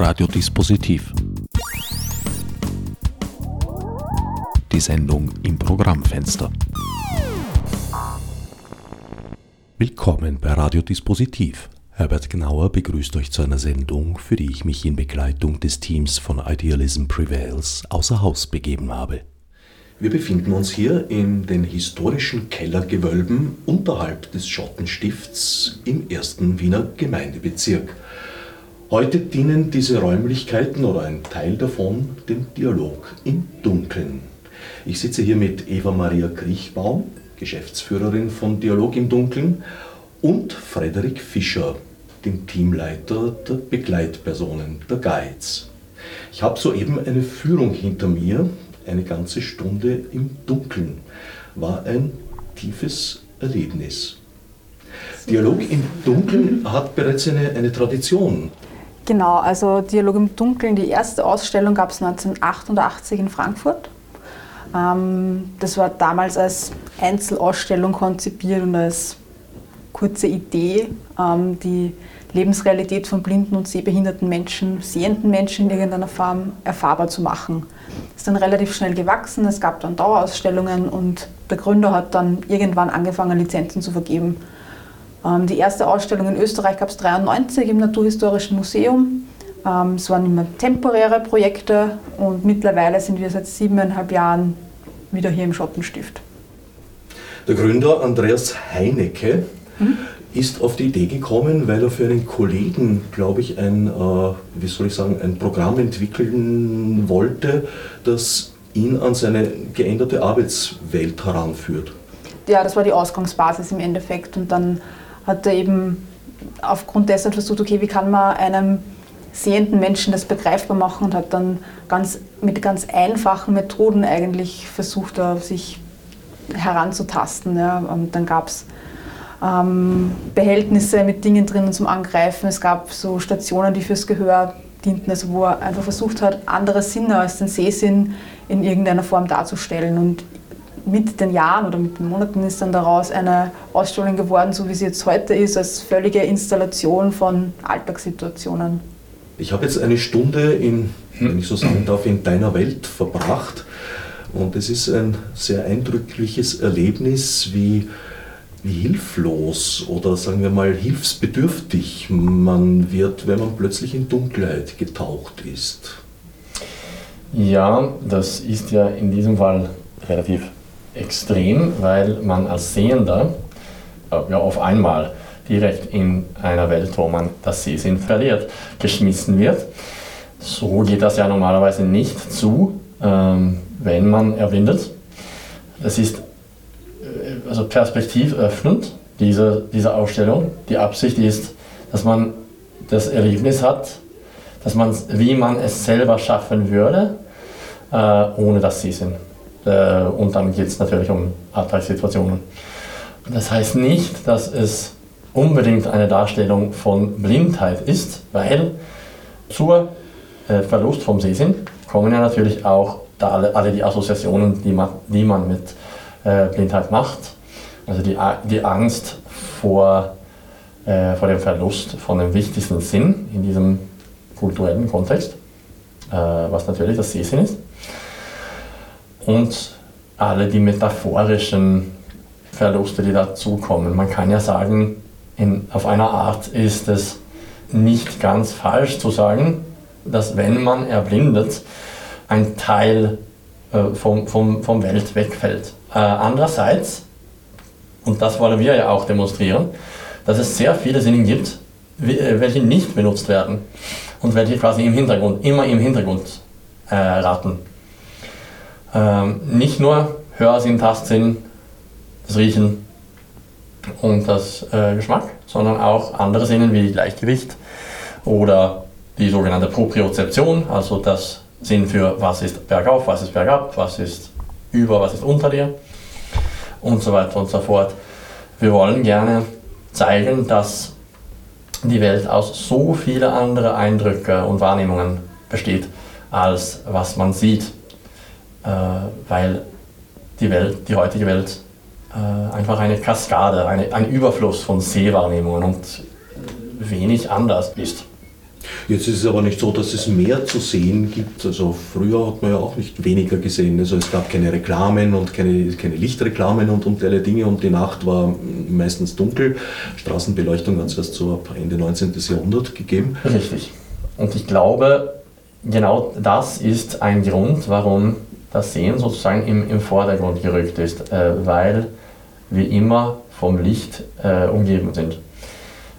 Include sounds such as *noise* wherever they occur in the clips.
Radiodispositiv. Die Sendung im Programmfenster. Willkommen bei Radiodispositiv. Herbert Gnauer begrüßt euch zu einer Sendung, für die ich mich in Begleitung des Teams von Idealism Prevails außer Haus begeben habe. Wir befinden uns hier in den historischen Kellergewölben unterhalb des Schottenstifts im ersten Wiener Gemeindebezirk. Heute dienen diese Räumlichkeiten oder ein Teil davon dem Dialog im Dunkeln. Ich sitze hier mit Eva Maria Kriechbaum, Geschäftsführerin von Dialog im Dunkeln, und Frederik Fischer, dem Teamleiter der Begleitpersonen, der Guides. Ich habe soeben eine Führung hinter mir, eine ganze Stunde im Dunkeln. War ein tiefes Erlebnis. Dialog im Dunkeln hat bereits eine, eine Tradition. Genau, also Dialog im Dunkeln, die erste Ausstellung gab es 1988 in Frankfurt. Ähm, das war damals als Einzelausstellung konzipiert und als kurze Idee, ähm, die Lebensrealität von blinden und sehbehinderten Menschen, sehenden Menschen in irgendeiner Form erfahrbar zu machen. Ist dann relativ schnell gewachsen, es gab dann Dauerausstellungen und der Gründer hat dann irgendwann angefangen, Lizenzen zu vergeben. Ähm, die erste Ausstellung in Österreich gab es 1993 im Naturhistorischen Museum. Ähm, es waren immer temporäre Projekte und mittlerweile sind wir seit siebeneinhalb Jahren wieder hier im Schottenstift. Der Gründer Andreas Heinecke mhm ist auf die Idee gekommen, weil er für einen Kollegen, glaube ich, ein, äh, wie soll ich sagen, ein Programm entwickeln wollte, das ihn an seine geänderte Arbeitswelt heranführt. Ja, das war die Ausgangsbasis im Endeffekt. Und dann hat er eben aufgrund dessen versucht, okay, wie kann man einem sehenden Menschen das begreifbar machen und hat dann ganz, mit ganz einfachen Methoden eigentlich versucht, sich heranzutasten. Ja. Und dann gab es ähm, Behältnisse mit Dingen drinnen zum Angreifen. Es gab so Stationen, die fürs Gehör dienten, also wo er einfach versucht hat, andere Sinne als den Sehsinn in irgendeiner Form darzustellen. Und mit den Jahren oder mit den Monaten ist dann daraus eine Ausstellung geworden, so wie sie jetzt heute ist, als völlige Installation von Alltagssituationen. Ich habe jetzt eine Stunde in, wenn ich so sagen darf, in deiner Welt verbracht. Und es ist ein sehr eindrückliches Erlebnis, wie wie hilflos oder sagen wir mal hilfsbedürftig man wird, wenn man plötzlich in Dunkelheit getaucht ist. Ja, das ist ja in diesem Fall relativ extrem, weil man als Sehender äh, ja, auf einmal direkt in einer Welt, wo man das Sehsinn verliert, geschmissen wird. So geht das ja normalerweise nicht zu, ähm, wenn man erblindet. Das ist also Perspektiv öffnend, diese, diese Ausstellung. Die Absicht ist, dass man das Erlebnis hat, dass man, wie man es selber schaffen würde, äh, ohne dass sie sind. Äh, und dann geht es natürlich um Alltagssituationen. Das heißt nicht, dass es unbedingt eine Darstellung von Blindheit ist, weil zur äh, Verlust vom Sehsinn kommen ja natürlich auch alle, die Assoziationen, die man, die man mit äh, Blindheit macht. Also die, die Angst vor, äh, vor dem Verlust von dem wichtigsten Sinn in diesem kulturellen Kontext, was natürlich das Sehsinn ist. Und alle die metaphorischen Verluste, die dazukommen. Man kann ja sagen, in, auf einer Art ist es nicht ganz falsch zu sagen, dass wenn man erblindet, ein Teil äh, vom, vom, vom Welt wegfällt. Äh, andererseits und das wollen wir ja auch demonstrieren, dass es sehr viele Sinne gibt, äh, welche nicht benutzt werden und welche quasi im Hintergrund, immer im Hintergrund äh, raten. Ähm, nicht nur Hörsinn, Tastsinn, das Riechen und das äh, Geschmack, sondern auch andere Sinne wie Gleichgewicht oder die sogenannte Propriozeption, also das Sinn für was ist bergauf, was ist bergab, was ist über, was ist unter dir und so weiter und so fort. Wir wollen gerne zeigen, dass die Welt aus so vielen anderen Eindrücken und Wahrnehmungen besteht, als was man sieht, äh, weil die Welt, die heutige Welt, äh, einfach eine Kaskade, eine, ein Überfluss von Sehwahrnehmungen und wenig anders ist. Jetzt ist es aber nicht so, dass es mehr zu sehen gibt. Also früher hat man ja auch nicht weniger gesehen. Also es gab keine Reklamen und keine, keine Lichtreklamen und, und alle Dinge und die Nacht war meistens dunkel. Straßenbeleuchtung hat es erst so ab Ende 19. Jahrhundert gegeben. Richtig. Und ich glaube, genau das ist ein Grund, warum das Sehen sozusagen im, im Vordergrund gerückt ist, äh, weil wir immer vom Licht äh, umgeben sind.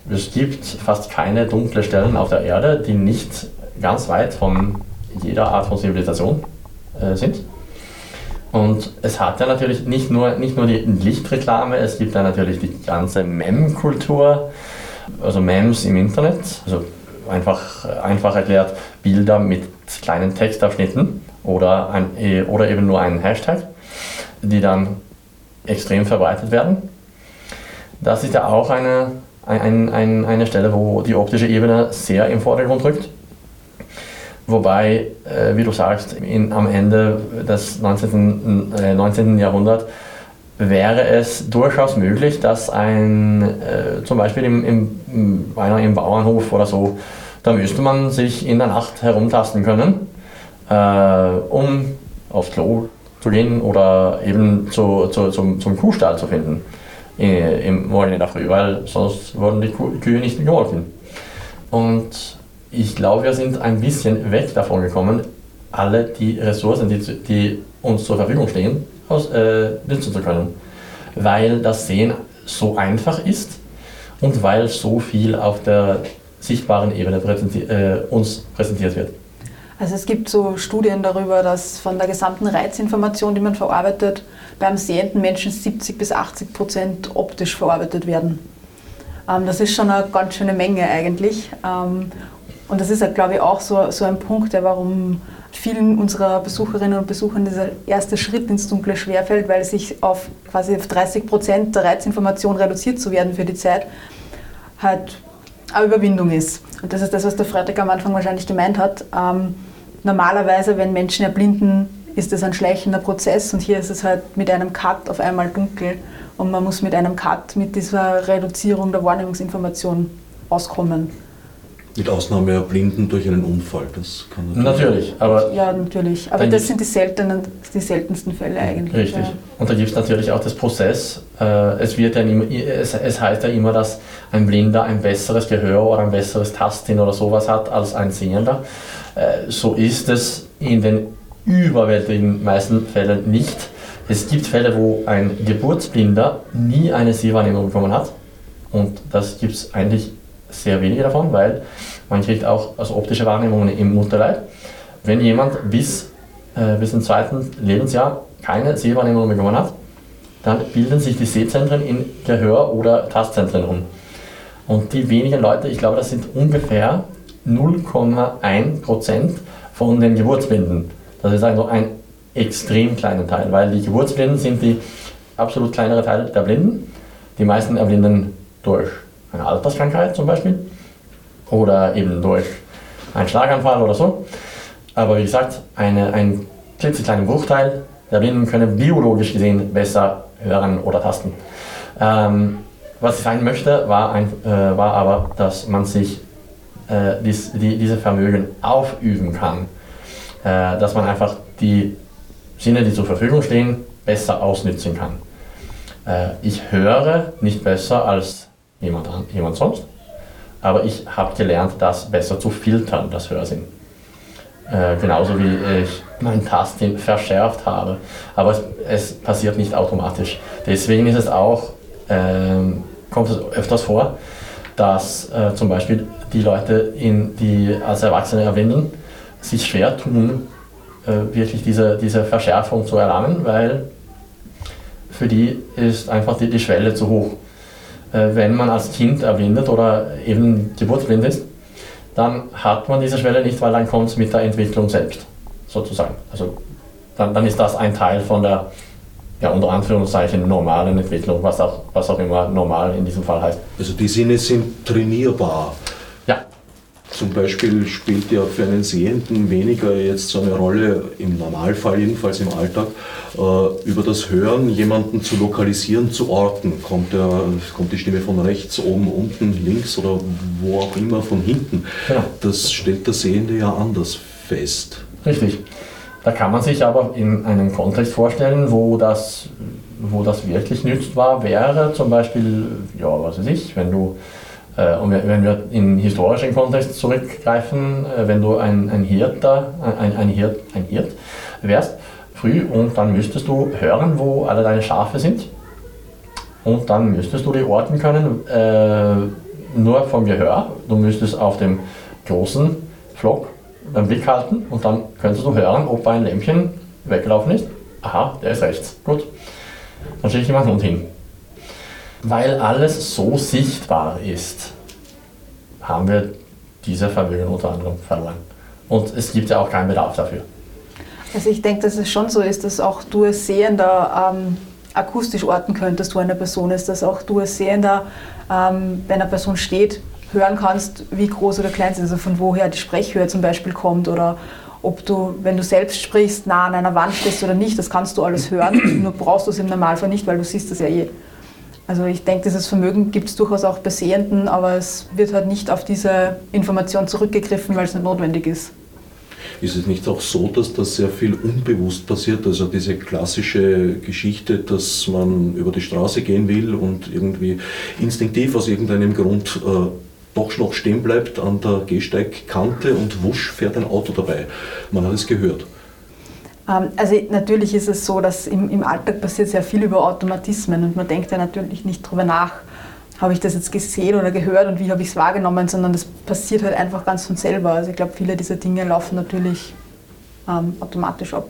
Es gibt fast keine dunkle Stellen auf der Erde, die nicht ganz weit von jeder Art von Zivilisation äh, sind. Und es hat ja natürlich nicht nur, nicht nur die Lichtreklame, es gibt ja natürlich die ganze Mem-Kultur, also Mems im Internet, also einfach, einfach erklärt Bilder mit kleinen Textabschnitten oder, ein, eh, oder eben nur einen Hashtag, die dann extrem verbreitet werden. Das ist ja auch eine, ein, ein, eine Stelle, wo die optische Ebene sehr im Vordergrund rückt. Wobei, äh, wie du sagst, in, am Ende des 19. Äh, 19. Jahrhunderts wäre es durchaus möglich, dass ein, äh, zum Beispiel im, im, einer im Bauernhof oder so, da müsste man sich in der Nacht herumtasten können, äh, um aufs Klo zu gehen oder eben zu, zu, zum, zum Kuhstall zu finden im Morgen in der Früh, weil sonst wurden die Kühe nicht gemolken. Und ich glaube, wir sind ein bisschen weg davon gekommen, alle die Ressourcen, die, die uns zur Verfügung stehen, aus, äh, nutzen zu können. Weil das Sehen so einfach ist und weil so viel auf der sichtbaren Ebene präsenti äh, uns präsentiert wird. Also es gibt so Studien darüber, dass von der gesamten Reizinformation, die man verarbeitet, beim sehenden Menschen 70 bis 80 Prozent optisch verarbeitet werden. Ähm, das ist schon eine ganz schöne Menge eigentlich. Ähm, und das ist, glaube ich, auch so, so ein Punkt, der warum vielen unserer Besucherinnen und Besuchern dieser erste Schritt ins Dunkle schwerfällt, weil sich auf quasi auf 30 Prozent der Reizinformation reduziert zu werden für die Zeit, halt eine Überwindung ist. Und das ist das, was der Freitag am Anfang wahrscheinlich gemeint hat. Ähm, normalerweise, wenn Menschen erblinden, ist es ein schleichender Prozess und hier ist es halt mit einem Cut auf einmal dunkel und man muss mit einem Cut, mit dieser Reduzierung der Wahrnehmungsinformation auskommen. Mit Ausnahme der Blinden durch einen Unfall. Das kann natürlich, aber. Ja, natürlich. Aber das sind die, seltenen, die seltensten Fälle eigentlich. Richtig. Ja. Und da gibt es natürlich auch das Prozess. Äh, es, wird ja immer, es, es heißt ja immer, dass ein Blinder ein besseres Gehör oder ein besseres Tasten oder sowas hat als ein Sehender. Äh, so ist es in den überwältigenden meisten Fällen nicht. Es gibt Fälle, wo ein Geburtsblinder nie eine Sehwahrnehmung bekommen hat. Und das gibt es eigentlich sehr wenige davon, weil man kriegt auch also optische Wahrnehmungen im Mutterleib. Wenn jemand bis, äh, bis zum zweiten Lebensjahr keine Sehwahrnehmung bekommen hat, dann bilden sich die Sehzentren in Gehör- oder Tastzentren um. Und die wenigen Leute, ich glaube, das sind ungefähr 0,1% von den Geburtsblinden. Das ist also ein extrem kleiner Teil, weil die Geburtsblinden sind die absolut kleinere Teil der Blinden. Die meisten erblinden durch eine Alterskrankheit zum Beispiel oder eben durch einen Schlaganfall oder so. Aber wie gesagt, eine, ein klitzekleiner Bruchteil der Blinden können biologisch gesehen besser hören oder tasten. Ähm, was ich sagen möchte, war, ein, äh, war aber, dass man sich äh, dies, die, diese Vermögen aufüben kann. Äh, dass man einfach die Sinne, die zur Verfügung stehen, besser ausnutzen kann. Äh, ich höre nicht besser als jemand, jemand sonst, aber ich habe gelernt, das besser zu filtern, das Hörsinn. Äh, genauso wie ich mein Tasten verschärft habe. Aber es, es, passiert nicht automatisch. Deswegen ist es auch, ähm, kommt es öfters vor, dass äh, zum Beispiel die Leute, in, die als Erwachsene erblinden, sich schwer tun, äh, wirklich diese, diese Verschärfung zu erlangen, weil für die ist einfach die, die Schwelle zu hoch. Äh, wenn man als Kind erblindet oder eben geburtsblind ist, dann hat man diese Schwelle nicht, weil dann kommt es mit der Entwicklung selbst, sozusagen. Also dann, dann ist das ein Teil von der ja, unter Anführungszeichen normalen Entwicklung, was auch, was auch immer normal in diesem Fall heißt. Also die Sinne sind trainierbar. Ja. zum Beispiel spielt ja für einen Sehenden weniger jetzt so eine Rolle, im Normalfall jedenfalls im Alltag, äh, über das Hören jemanden zu lokalisieren, zu orten. Kommt, der, kommt die Stimme von rechts, oben, unten, links oder wo auch immer von hinten. Ja. Das stellt der Sehende ja anders fest. Richtig. Da kann man sich aber in einem Kontext vorstellen, wo das, wo das wirklich nützbar wäre, zum Beispiel, ja, was weiß ich, wenn du äh, und wenn wir in historischen Kontext zurückgreifen, äh, wenn du ein, ein Hirter, ein, ein, Hirt, ein Hirt wärst, früh und dann müsstest du hören, wo alle deine Schafe sind und dann müsstest du die orten können, äh, nur vom Gehör. Du müsstest auf dem großen Flock den Blick halten und dann könntest du hören, ob ein Lämpchen weggelaufen ist. Aha, der ist rechts. Gut. Dann schicke ich meinen Hund hin. Weil alles so sichtbar ist, haben wir diese Verwöhnung unter anderem verloren. Und es gibt ja auch keinen Bedarf dafür. Also ich denke, dass es schon so ist, dass auch du als Sehender ähm, akustisch orten könntest, wo eine Person ist, dass auch du als Sehender, ähm, wenn eine Person steht, hören kannst, wie groß oder klein sie ist, also von woher die Sprechhöhe zum Beispiel kommt oder ob du, wenn du selbst sprichst, nah an einer Wand stehst oder nicht, das kannst du alles hören, *clears throat* nur brauchst du es im Normalfall nicht, weil du siehst das ja eh. Also ich denke, dieses Vermögen gibt es durchaus auch bei Sehenden, aber es wird halt nicht auf diese Information zurückgegriffen, weil es nicht notwendig ist. Ist es nicht auch so, dass das sehr viel unbewusst passiert? Also diese klassische Geschichte, dass man über die Straße gehen will und irgendwie instinktiv aus irgendeinem Grund äh, doch noch stehen bleibt an der Gehsteigkante und wusch fährt ein Auto dabei. Man hat es gehört. Ähm, also natürlich ist es so, dass im, im Alltag passiert sehr viel über Automatismen und man denkt ja natürlich nicht darüber nach, habe ich das jetzt gesehen oder gehört und wie habe ich es wahrgenommen, sondern das passiert halt einfach ganz von selber. Also ich glaube, viele dieser Dinge laufen natürlich ähm, automatisch ab.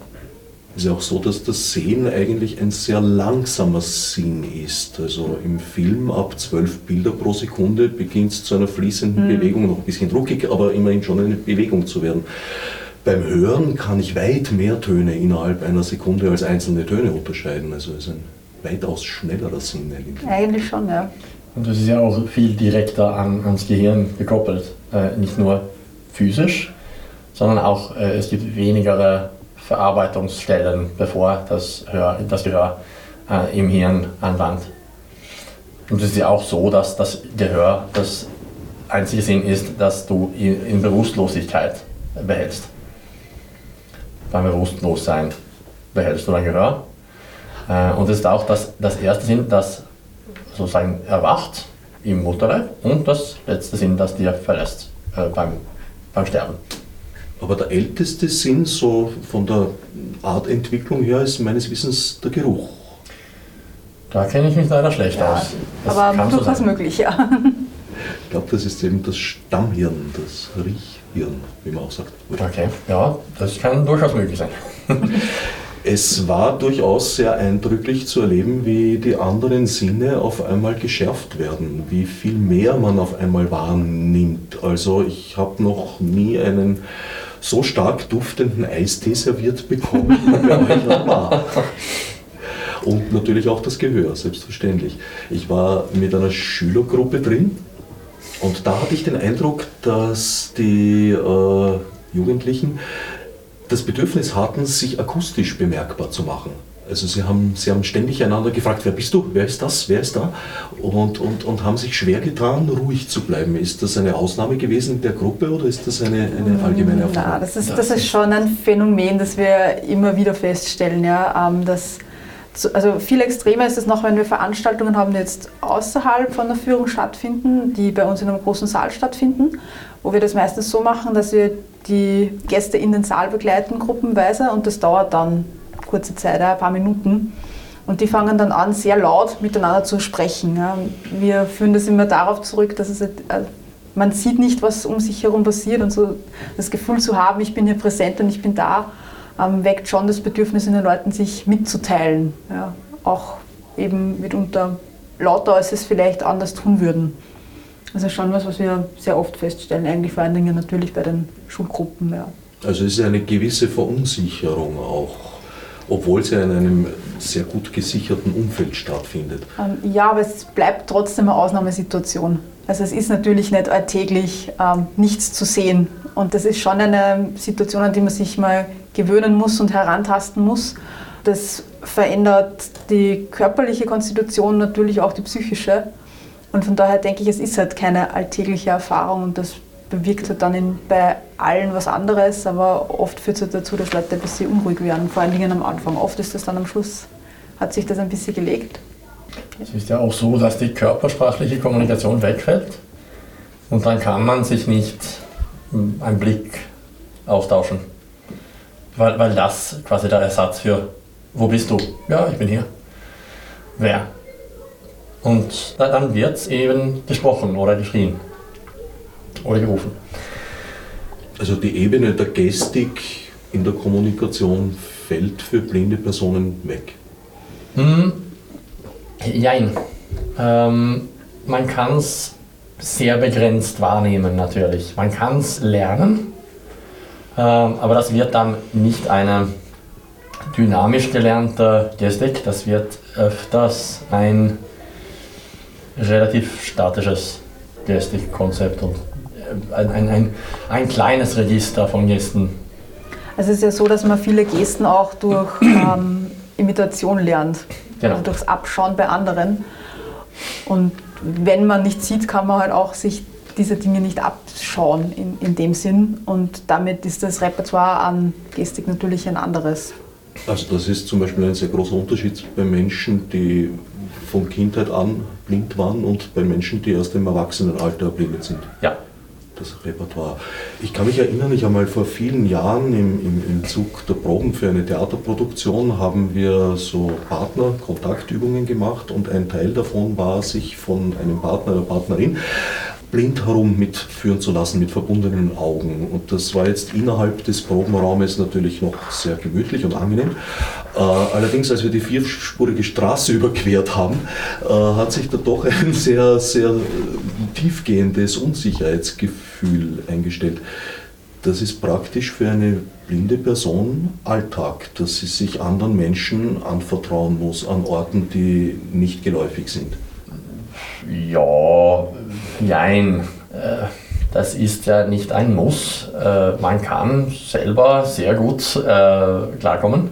Es ist auch so, dass das Sehen eigentlich ein sehr langsamer Sinn ist. Also im Film ab zwölf Bilder pro Sekunde beginnt es zu einer fließenden mhm. Bewegung, noch ein bisschen druckig, aber immerhin schon eine Bewegung zu werden. Beim Hören kann ich weit mehr Töne innerhalb einer Sekunde als einzelne Töne unterscheiden. Also es ist ein weitaus schnellerer Sinn eigentlich. Eigentlich schon, ja. Und das ist ja auch viel direkter an, ans Gehirn gekoppelt. Äh, nicht nur physisch, sondern auch äh, es gibt weniger Verarbeitungsstellen, bevor das, Hör, das Gehör äh, im Hirn anlangt. Und es ist ja auch so, dass das Gehör das einzige Sinn ist, dass du in Bewusstlosigkeit behältst beim Bewusstlossein behältst du dein Gehör. Äh, und es ist auch das, das erste Sinn, das sozusagen erwacht im Mutterleib und das letzte Sinn, das dir verlässt äh, beim, beim Sterben. Aber der älteste Sinn, so von der Artentwicklung her, ist meines Wissens der Geruch. Da kenne ich mich leider schlecht ja, aus. Das aber durchaus so möglich, ja. Ich glaube, das ist eben das Stammhirn, das Riechhirn, wie man auch sagt. Okay, ja, das kann durchaus möglich sein. *laughs* es war durchaus sehr eindrücklich zu erleben, wie die anderen Sinne auf einmal geschärft werden, wie viel mehr man auf einmal wahrnimmt. Also ich habe noch nie einen so stark duftenden Eistee serviert bekommen, *laughs* wie euch war. Und natürlich auch das Gehör, selbstverständlich. Ich war mit einer Schülergruppe drin und da hatte ich den Eindruck, dass die äh, Jugendlichen das Bedürfnis hatten, sich akustisch bemerkbar zu machen. Also sie haben, sie haben ständig einander gefragt, wer bist du, wer ist das, wer ist da? Und, und, und haben sich schwer getan, ruhig zu bleiben. Ist das eine Ausnahme gewesen in der Gruppe oder ist das eine, eine allgemeine Erfahrung? Nein, das ist, das ist schon ein Phänomen, das wir immer wieder feststellen, ja, ähm, dass also viel extremer ist es noch, wenn wir Veranstaltungen haben, die jetzt außerhalb von der Führung stattfinden, die bei uns in einem großen Saal stattfinden, wo wir das meistens so machen, dass wir die Gäste in den Saal begleiten, gruppenweise, und das dauert dann kurze Zeit, ein paar Minuten. Und die fangen dann an, sehr laut miteinander zu sprechen. Wir führen das immer darauf zurück, dass es, äh, man sieht nicht, was um sich herum passiert und so das Gefühl zu haben, ich bin hier präsent und ich bin da ähm, weckt schon das Bedürfnis in den Leuten, sich mitzuteilen. Auch eben mitunter lauter, als sie es vielleicht anders tun würden. Also schon was, was wir sehr oft feststellen, eigentlich vor allen Dingen natürlich bei den Schulgruppen. Ja. Also es ist eine gewisse Verunsicherung auch, obwohl sie in einem sehr gut gesicherten Umfeld stattfindet. Ähm, ja, aber es bleibt trotzdem eine Ausnahmesituation. Also es ist natürlich nicht alltäglich ähm, nichts zu sehen. Und das ist schon eine Situation, an die man sich mal gewöhnen muss und herantasten muss. Das verändert die körperliche Konstitution, natürlich auch die psychische. Und von daher denke ich, es ist halt keine alltägliche Erfahrung und das bewirkt halt dann in, bei allen was anderes, aber oft führt es halt dazu, dass Leute ein bisschen unruhig werden, vor allen Dingen am Anfang. Oft ist das dann am Schluss, hat sich das ein bisschen gelegt. Es ist ja auch so, dass die körpersprachliche Kommunikation wegfällt und dann kann man sich nicht einen Blick austauschen, weil, weil das quasi der Ersatz für wo bist du? Ja, ich bin hier. Wer? Und dann wird es eben gesprochen oder geschrien oder gerufen. Also die Ebene der Gestik in der Kommunikation fällt für blinde Personen weg. Hm, jein. Ähm, man kann es sehr begrenzt wahrnehmen natürlich. Man kann es lernen, ähm, aber das wird dann nicht eine dynamisch gelernte Gestik. Das wird öfters ein relativ statisches Gestikkonzept und ein, ein, ein, ein kleines Register von Gesten. Also es ist ja so, dass man viele Gesten auch durch *clears throat* ähm, Imitation lernt, genau. also durchs Abschauen bei anderen. Und wenn man nicht sieht, kann man halt auch sich diese Dinge nicht abschauen in, in dem Sinn. Und damit ist das Repertoire an Gestik natürlich ein anderes. Also das ist zum Beispiel ein sehr großer Unterschied bei Menschen, die von Kindheit an blind waren und bei Menschen, die erst im Erwachsenenalter blind sind. Ja. Das Repertoire. Ich kann mich erinnern, ich habe mal vor vielen Jahren im, im, im Zug der Proben für eine Theaterproduktion haben wir so Partner-Kontaktübungen gemacht und ein Teil davon war, sich von einem Partner oder Partnerin blind herum mitführen zu lassen mit verbundenen Augen. Und das war jetzt innerhalb des Probenraumes natürlich noch sehr gemütlich und angenehm. Äh, allerdings, als wir die vierspurige Straße *laughs* überquert haben, äh, hat sich da doch ein sehr, sehr tiefgehendes Unsicherheitsgefühl eingestellt. Das ist praktisch für eine blinde Person Alltag, dass sie sich anderen Menschen anvertrauen muss an Orten, die nicht geläufig sind. Ja, nein. Äh, das ist ja nicht ein Muss. Äh, man kann selber sehr gut äh, klarkommen.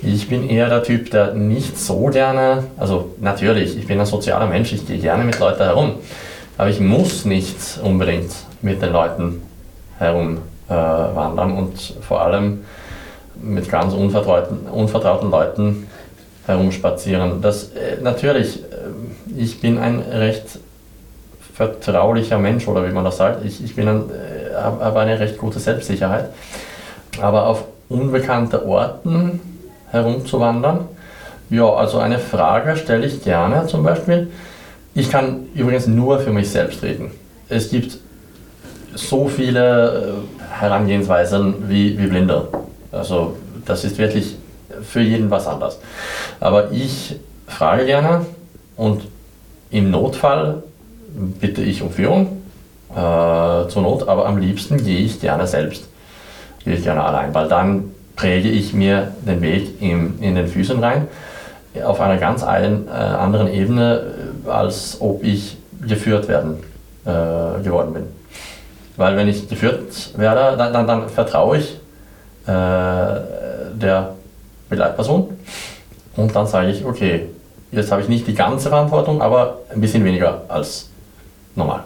Ich bin eher der Typ, der nicht so gerne, also natürlich, ich bin ein sozialer Mensch, ich gehe gerne mit Leuten herum, aber ich muss nicht unbedingt mit den Leuten herumwandern und vor allem mit ganz unvertrauten, unvertrauten Leuten herumspazieren. Das, natürlich, ich bin ein recht vertraulicher Mensch oder wie man das sagt. Ich, ich bin ein, äh, habe eine recht gute Selbstsicherheit. Aber auf unbekannte Orten herumzuwandern, ja, also eine Frage stelle ich gerne zum Beispiel. Ich kann übrigens nur für mich selbst reden. Es gibt so viele äh, Herangehensweisen wie, wie Blinde. Also das ist wirklich für jeden was anders. Aber ich frage gerne und im Notfall bitte ich um Führung äh, zur Not, aber am liebsten gehe ich gerne selbst. Gehe ich gerne allein, weil dann präge ich mir den Weg in, in den Füßen rein auf einer ganz ein, äh, anderen Ebene, äh, als ob ich geführt werden äh, geworden bin. Weil wenn ich geführt werde, dann, dann, dann vertraue ich äh, der Begleitperson und dann sage ich, okay, Jetzt habe ich nicht die ganze Verantwortung, aber ein bisschen weniger als normal.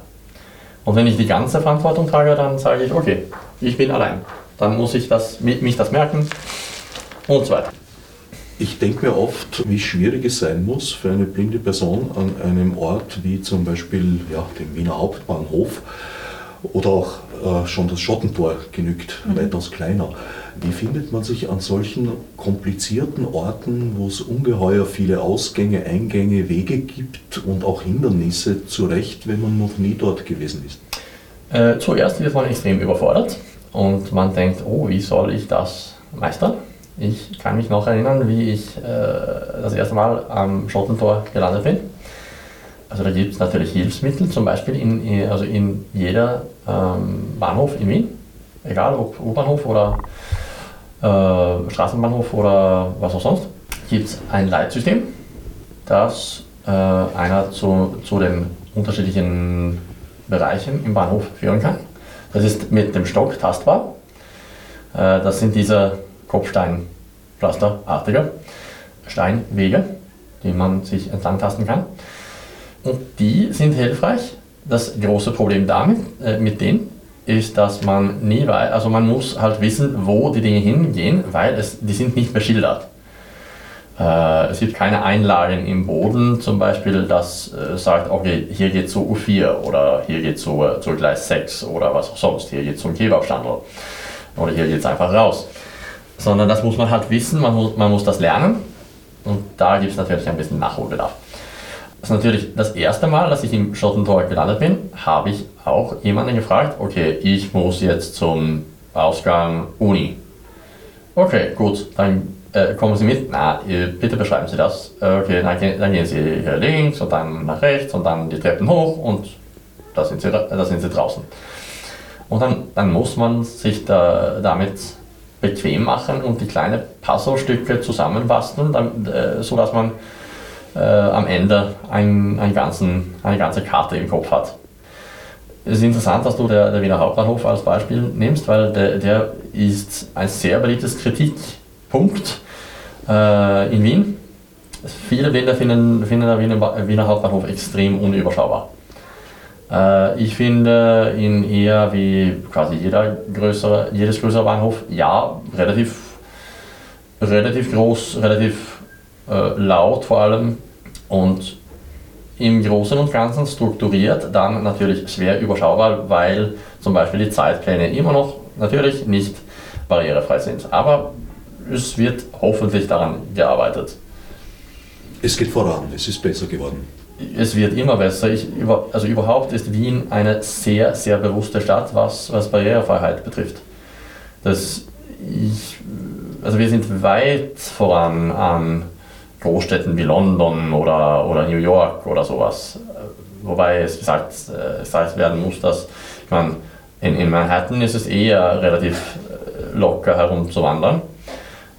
Und wenn ich die ganze Verantwortung trage, dann sage ich, okay, ich bin allein. Dann muss ich das, mich das merken und so weiter. Ich denke mir oft, wie schwierig es sein muss für eine blinde Person an einem Ort wie zum Beispiel ja, dem Wiener Hauptbahnhof oder auch äh, schon das Schottentor genügt, mhm. weitaus kleiner. Wie findet man sich an solchen komplizierten Orten, wo es ungeheuer viele Ausgänge, Eingänge, Wege gibt und auch Hindernisse zurecht, wenn man noch nie dort gewesen ist? Äh, zuerst wird man extrem überfordert und man denkt, oh, wie soll ich das meistern? Ich kann mich noch erinnern, wie ich äh, das erste Mal am Schottentor gelandet bin. Also da gibt es natürlich Hilfsmittel, zum Beispiel in, also in jeder ähm, Bahnhof in Wien, egal ob U-Bahnhof oder äh, Straßenbahnhof oder was auch sonst, gibt es ein Leitsystem, das äh, einer zu, zu den unterschiedlichen Bereichen im Bahnhof führen kann. Das ist mit dem Stock tastbar. Äh, das sind diese Kopfsteinpflasterartige Steinwege, die man sich entlang tasten kann. Und die sind hilfreich. Das große Problem damit, äh, mit denen, ist, dass man nie weiß, also man muss halt wissen, wo die Dinge hingehen, weil es, die sind nicht beschildert. Äh, es gibt keine Einlagen im Boden, zum Beispiel, das äh, sagt, okay, hier geht zu U4 oder hier geht zu, äh, zu Gleis 6 oder was auch sonst, hier geht zum Kebabstandel oder hier geht es einfach raus. Sondern das muss man halt wissen, man muss, man muss das lernen und da gibt es natürlich ein bisschen Nachholbedarf. Das ist natürlich das erste Mal, dass ich im Schottentor gelandet bin, habe ich auch jemanden gefragt, okay, ich muss jetzt zum Ausgang Uni. Okay, gut, dann äh, kommen Sie mit? Na, bitte beschreiben Sie das. Äh, okay, dann, dann, gehen Sie hier links und dann nach rechts und dann die Treppen hoch und da sind Sie, da sind Sie draußen. Und dann, dann muss man sich da, damit bequem machen und die kleinen Puzzlestücke zusammenbasteln, dann, äh, sodass man äh, am Ende ein, ein ganzen, eine ganze Karte im Kopf hat. Es ist interessant, dass du der, der Wiener Hauptbahnhof als Beispiel nimmst, weil der, der ist ein sehr beliebtes Kritikpunkt äh, in Wien. Viele Blinder finden, finden den Wiener, Wiener Hauptbahnhof extrem unüberschaubar. Äh, ich finde ihn eher wie quasi jeder größere, jedes größere Bahnhof, ja, relativ, relativ groß, relativ äh, laut vor allem und im Großen und Ganzen strukturiert, dann natürlich schwer überschaubar, weil zum Beispiel die Zeitpläne immer noch natürlich nicht barrierefrei sind. Aber es wird hoffentlich daran gearbeitet. Es geht voran, es ist besser geworden. Es wird immer besser. Ich, also überhaupt ist Wien eine sehr, sehr bewusste Stadt, was, was Barrierefreiheit betrifft. Das ich, also wir sind weit voran an Großstädten wie London oder, oder New York oder sowas. Wobei es gesagt, äh, gesagt werden muss, dass ich meine, in, in Manhattan ist es eher relativ äh, locker herumzuwandern.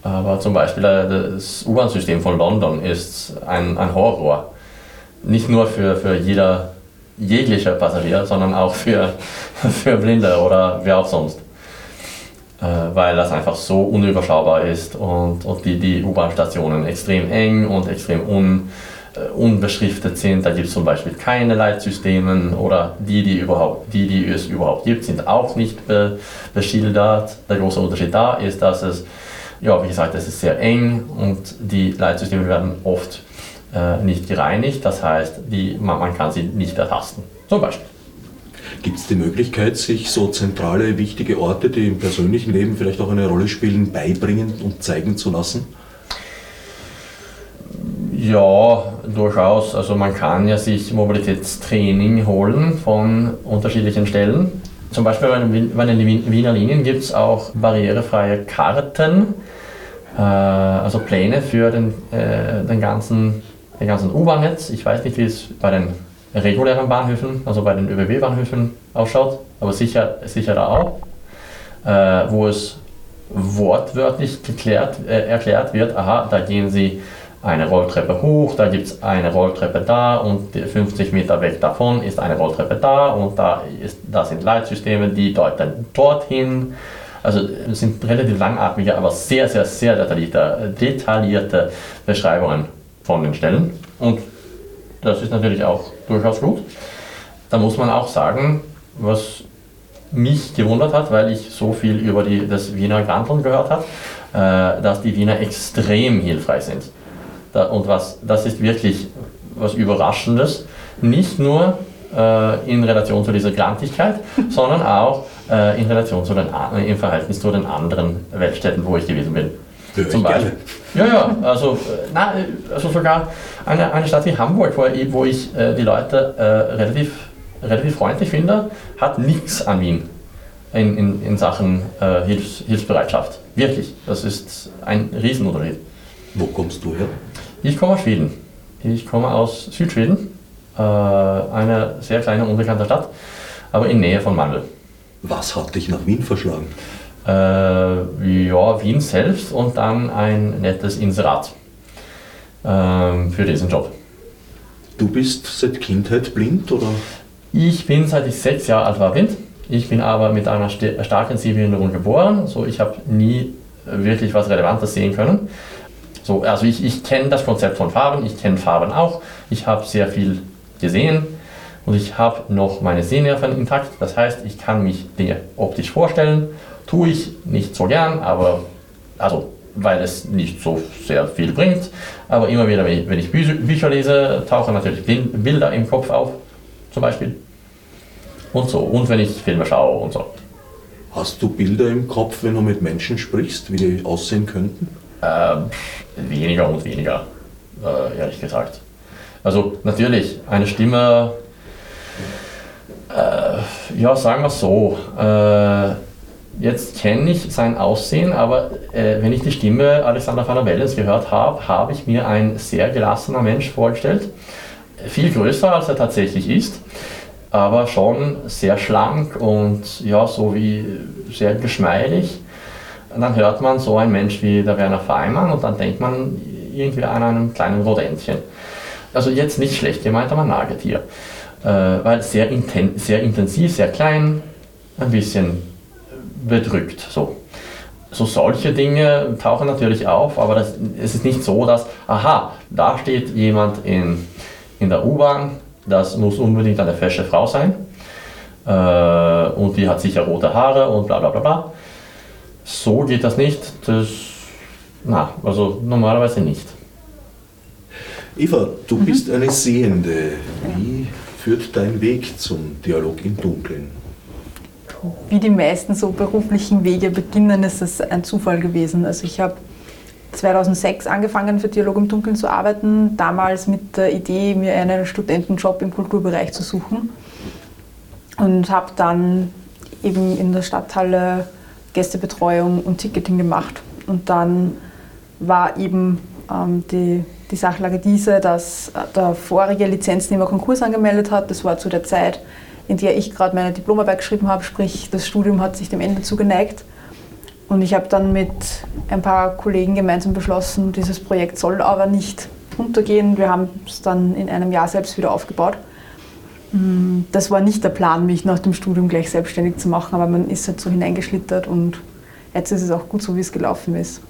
Aber zum Beispiel äh, das U-Bahn-System von London ist ein, ein Horror. Nicht nur für, für jeder, jeglicher Passagier, sondern auch für, *laughs* für Blinde oder wer auch sonst. Äh, weil das einfach so unüberschaubar ist und, und die, die U-Bahn-Stationen extrem eng und extrem un, äh, unbeschriftet sind. Da gibt es zum Beispiel keine Leitsysteme oder die, die, überhaupt, die, die es überhaupt gibt, sind auch nicht be, beschildert. Der große Unterschied da ist, dass es ja, wie gesagt, es ist sehr eng und die Leitsysteme werden oft äh, nicht gereinigt. Das heißt, die, man, man kann sie nicht ertasten. Zum Beispiel. Gibt es die Möglichkeit, sich so zentrale, wichtige Orte, die im persönlichen Leben vielleicht auch eine Rolle spielen, beibringen und zeigen zu lassen? Ja, durchaus. Also man kann ja sich Mobilitätstraining holen von unterschiedlichen Stellen. Zum Beispiel bei den Wiener Linien gibt es auch barrierefreie Karten, äh, also Pläne für den, äh, den ganzen, den ganzen U-Bahn-Netz. Ich weiß nicht, wie es bei den regulären Bahnhöfen, also bei den ÖBB-Bahnhöfen ausschaut, aber sicher, sicher da auch, äh, wo es wortwörtlich geklärt, äh, erklärt wird, aha, da gehen Sie eine Rolltreppe hoch, da gibt es eine Rolltreppe da und 50 Meter weg davon ist eine Rolltreppe da und da, ist, da sind Leitsysteme, die deuten dorthin. Also es sind relativ langatmige, aber sehr, sehr, sehr detaillierte, detaillierte Beschreibungen von den Stellen. Und das ist natürlich auch durchaus gut. Da muss man auch sagen, was mich gewundert hat, weil ich so viel über die, das Wiener Granteln gehört habe, äh, dass die Wiener extrem hilfreich sind. Da, und was, das ist wirklich was Überraschendes. Nicht nur äh, in Relation zu dieser Grantigkeit, *laughs* sondern auch äh, in Relation zu den, im Verhältnis zu den anderen Weltstädten, wo ich gewesen bin. Ja, Zum Beispiel. Ja, ja, also, na, also sogar eine, eine Stadt wie Hamburg, wo ich, wo ich äh, die Leute äh, relativ, relativ freundlich finde, hat nichts an Wien in, in, in Sachen äh, Hilfs, Hilfsbereitschaft. Wirklich, das ist ein Riesenunterschied. Wo kommst du her? Ich komme aus Schweden. Ich komme aus Südschweden, äh, eine sehr kleine, unbekannte Stadt, aber in Nähe von Mandel. Was hat dich nach Wien verschlagen? Äh, ja, Wien selbst und dann ein nettes Inserat äh, für diesen Job. Du bist seit Kindheit blind oder? Ich bin seit ich sechs Jahre alt war blind. Ich bin aber mit einer starken Sehbehinderung geboren. So, ich habe nie wirklich was Relevantes sehen können. So, also ich, ich kenne das Konzept von Farben, ich kenne Farben auch. Ich habe sehr viel gesehen und ich habe noch meine Sehnerven intakt. Das heißt, ich kann mich Dinge optisch vorstellen. Tue ich nicht so gern, aber also weil es nicht so sehr viel bringt. Aber immer wieder, wenn ich Bücher lese, tauchen natürlich Bilder im Kopf auf, zum Beispiel. Und so. Und wenn ich Filme schaue und so. Hast du Bilder im Kopf, wenn du mit Menschen sprichst, wie die aussehen könnten? Ähm, weniger und weniger, äh, ehrlich gesagt. Also natürlich, eine Stimme, äh, ja, sagen wir so, äh, jetzt kenne ich sein Aussehen, aber äh, wenn ich die Stimme Alexander van der Wellens gehört habe, habe ich mir ein sehr gelassener Mensch vorgestellt. Viel größer, als er tatsächlich ist, aber schon sehr schlank und ja, so wie sehr geschmeidig. Und dann hört man so einen Mensch wie der Werner Feimann und dann denkt man irgendwie an einem kleinen Rodentchen. Also jetzt nicht schlecht gemeint, aber Nagetier. Äh, weil sehr, inten sehr intensiv, sehr klein, ein bisschen bedrückt. So. so solche Dinge tauchen natürlich auf, aber das, es ist nicht so, dass, aha, da steht jemand in, in der U-Bahn, das muss unbedingt eine fesche Frau sein äh, und die hat sicher rote Haare und bla bla bla bla. So geht das nicht. Das, na, also normalerweise nicht. Eva, du mhm. bist eine Sehende. Wie führt dein Weg zum Dialog im Dunkeln? Wie die meisten so beruflichen Wege beginnen, ist es ein Zufall gewesen. Also ich habe 2006 angefangen für Dialog im Dunkeln zu arbeiten, damals mit der Idee, mir einen Studentenjob im Kulturbereich zu suchen und habe dann eben in der Stadthalle Gästebetreuung und Ticketing gemacht. Und dann war eben ähm, die, die Sachlage diese, dass der vorige Lizenznehmer Konkurs angemeldet hat. Das war zu der Zeit, in der ich gerade meine Diplomarbeit geschrieben habe, sprich das Studium hat sich dem Ende zugeneigt. Und ich habe dann mit ein paar Kollegen gemeinsam beschlossen, dieses Projekt soll aber nicht untergehen. Wir haben es dann in einem Jahr selbst wieder aufgebaut. Mm, das war nicht der Plan, mich nach dem Studium gleich selbstständig zu machen, aber man ist halt so hineingeschlittert und jetzt ist es auch gut so, wie es gelaufen ist.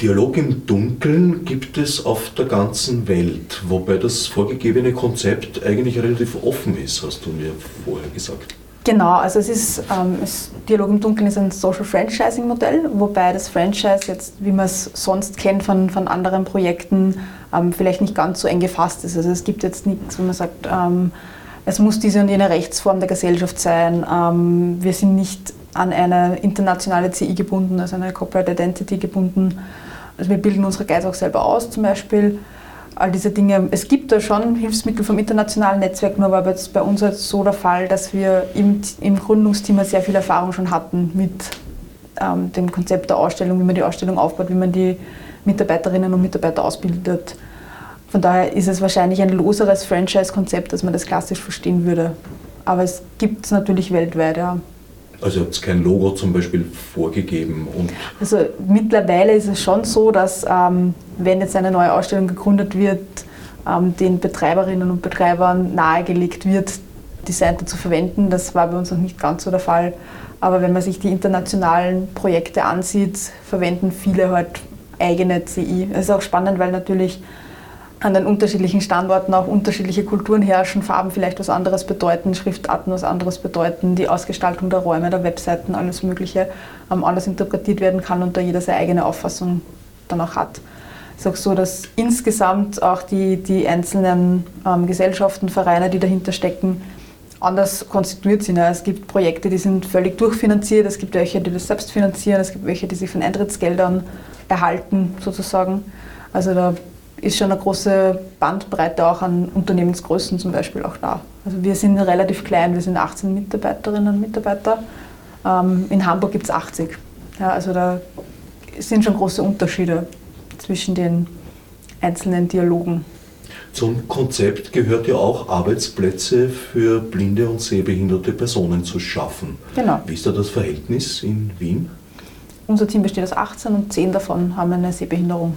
Dialog im Dunkeln gibt es auf der ganzen Welt, wobei das vorgegebene Konzept eigentlich relativ offen ist, hast du mir vorher gesagt. Genau, also es ist, ähm, es, Dialog im Dunkeln ist ein Social Franchising Modell, wobei das Franchise jetzt, wie man es sonst kennt von, von anderen Projekten, ähm, vielleicht nicht ganz so eng gefasst ist. Also es gibt jetzt nichts, wo man sagt, ähm, es muss diese und jene Rechtsform der Gesellschaft sein. Ähm, wir sind nicht an eine internationale CI gebunden, also eine Corporate Identity gebunden. Also wir bilden unsere Guides auch selber aus zum Beispiel. All diese Dinge. Es gibt da schon Hilfsmittel vom internationalen Netzwerk, nur war jetzt bei uns jetzt so der Fall, dass wir im, im Gründungsteam sehr viel Erfahrung schon hatten mit ähm, dem Konzept der Ausstellung, wie man die Ausstellung aufbaut, wie man die Mitarbeiterinnen und Mitarbeiter ausbildet. Von daher ist es wahrscheinlich ein loseres Franchise-Konzept, dass man das klassisch verstehen würde. Aber es gibt es natürlich weltweit, ja. Also habt ihr kein Logo zum Beispiel vorgegeben? Also mittlerweile ist es schon so, dass ähm, wenn jetzt eine neue Ausstellung gegründet wird, ähm, den Betreiberinnen und Betreibern nahegelegt wird, Designer zu verwenden. Das war bei uns noch nicht ganz so der Fall. Aber wenn man sich die internationalen Projekte ansieht, verwenden viele halt eigene CI. Es ist auch spannend, weil natürlich an den unterschiedlichen Standorten auch unterschiedliche Kulturen herrschen, Farben vielleicht was anderes bedeuten, Schriftarten was anderes bedeuten, die Ausgestaltung der Räume, der Webseiten, alles Mögliche ähm, anders interpretiert werden kann und da jeder seine eigene Auffassung dann auch hat. Ist auch so, dass insgesamt auch die, die einzelnen ähm, Gesellschaften, Vereine, die dahinter stecken, anders konstituiert sind. Es gibt Projekte, die sind völlig durchfinanziert, es gibt welche, die das selbst finanzieren, es gibt welche, die sich von Eintrittsgeldern erhalten, sozusagen. Also da ist schon eine große Bandbreite auch an Unternehmensgrößen zum Beispiel auch da. Also wir sind relativ klein, wir sind 18 Mitarbeiterinnen und Mitarbeiter. Ähm, in Hamburg gibt es 80. Ja, also da sind schon große Unterschiede zwischen den einzelnen Dialogen. Zum Konzept gehört ja auch, Arbeitsplätze für blinde und sehbehinderte Personen zu schaffen. Genau. Wie ist da das Verhältnis in Wien? Unser Team besteht aus 18 und 10 davon haben eine Sehbehinderung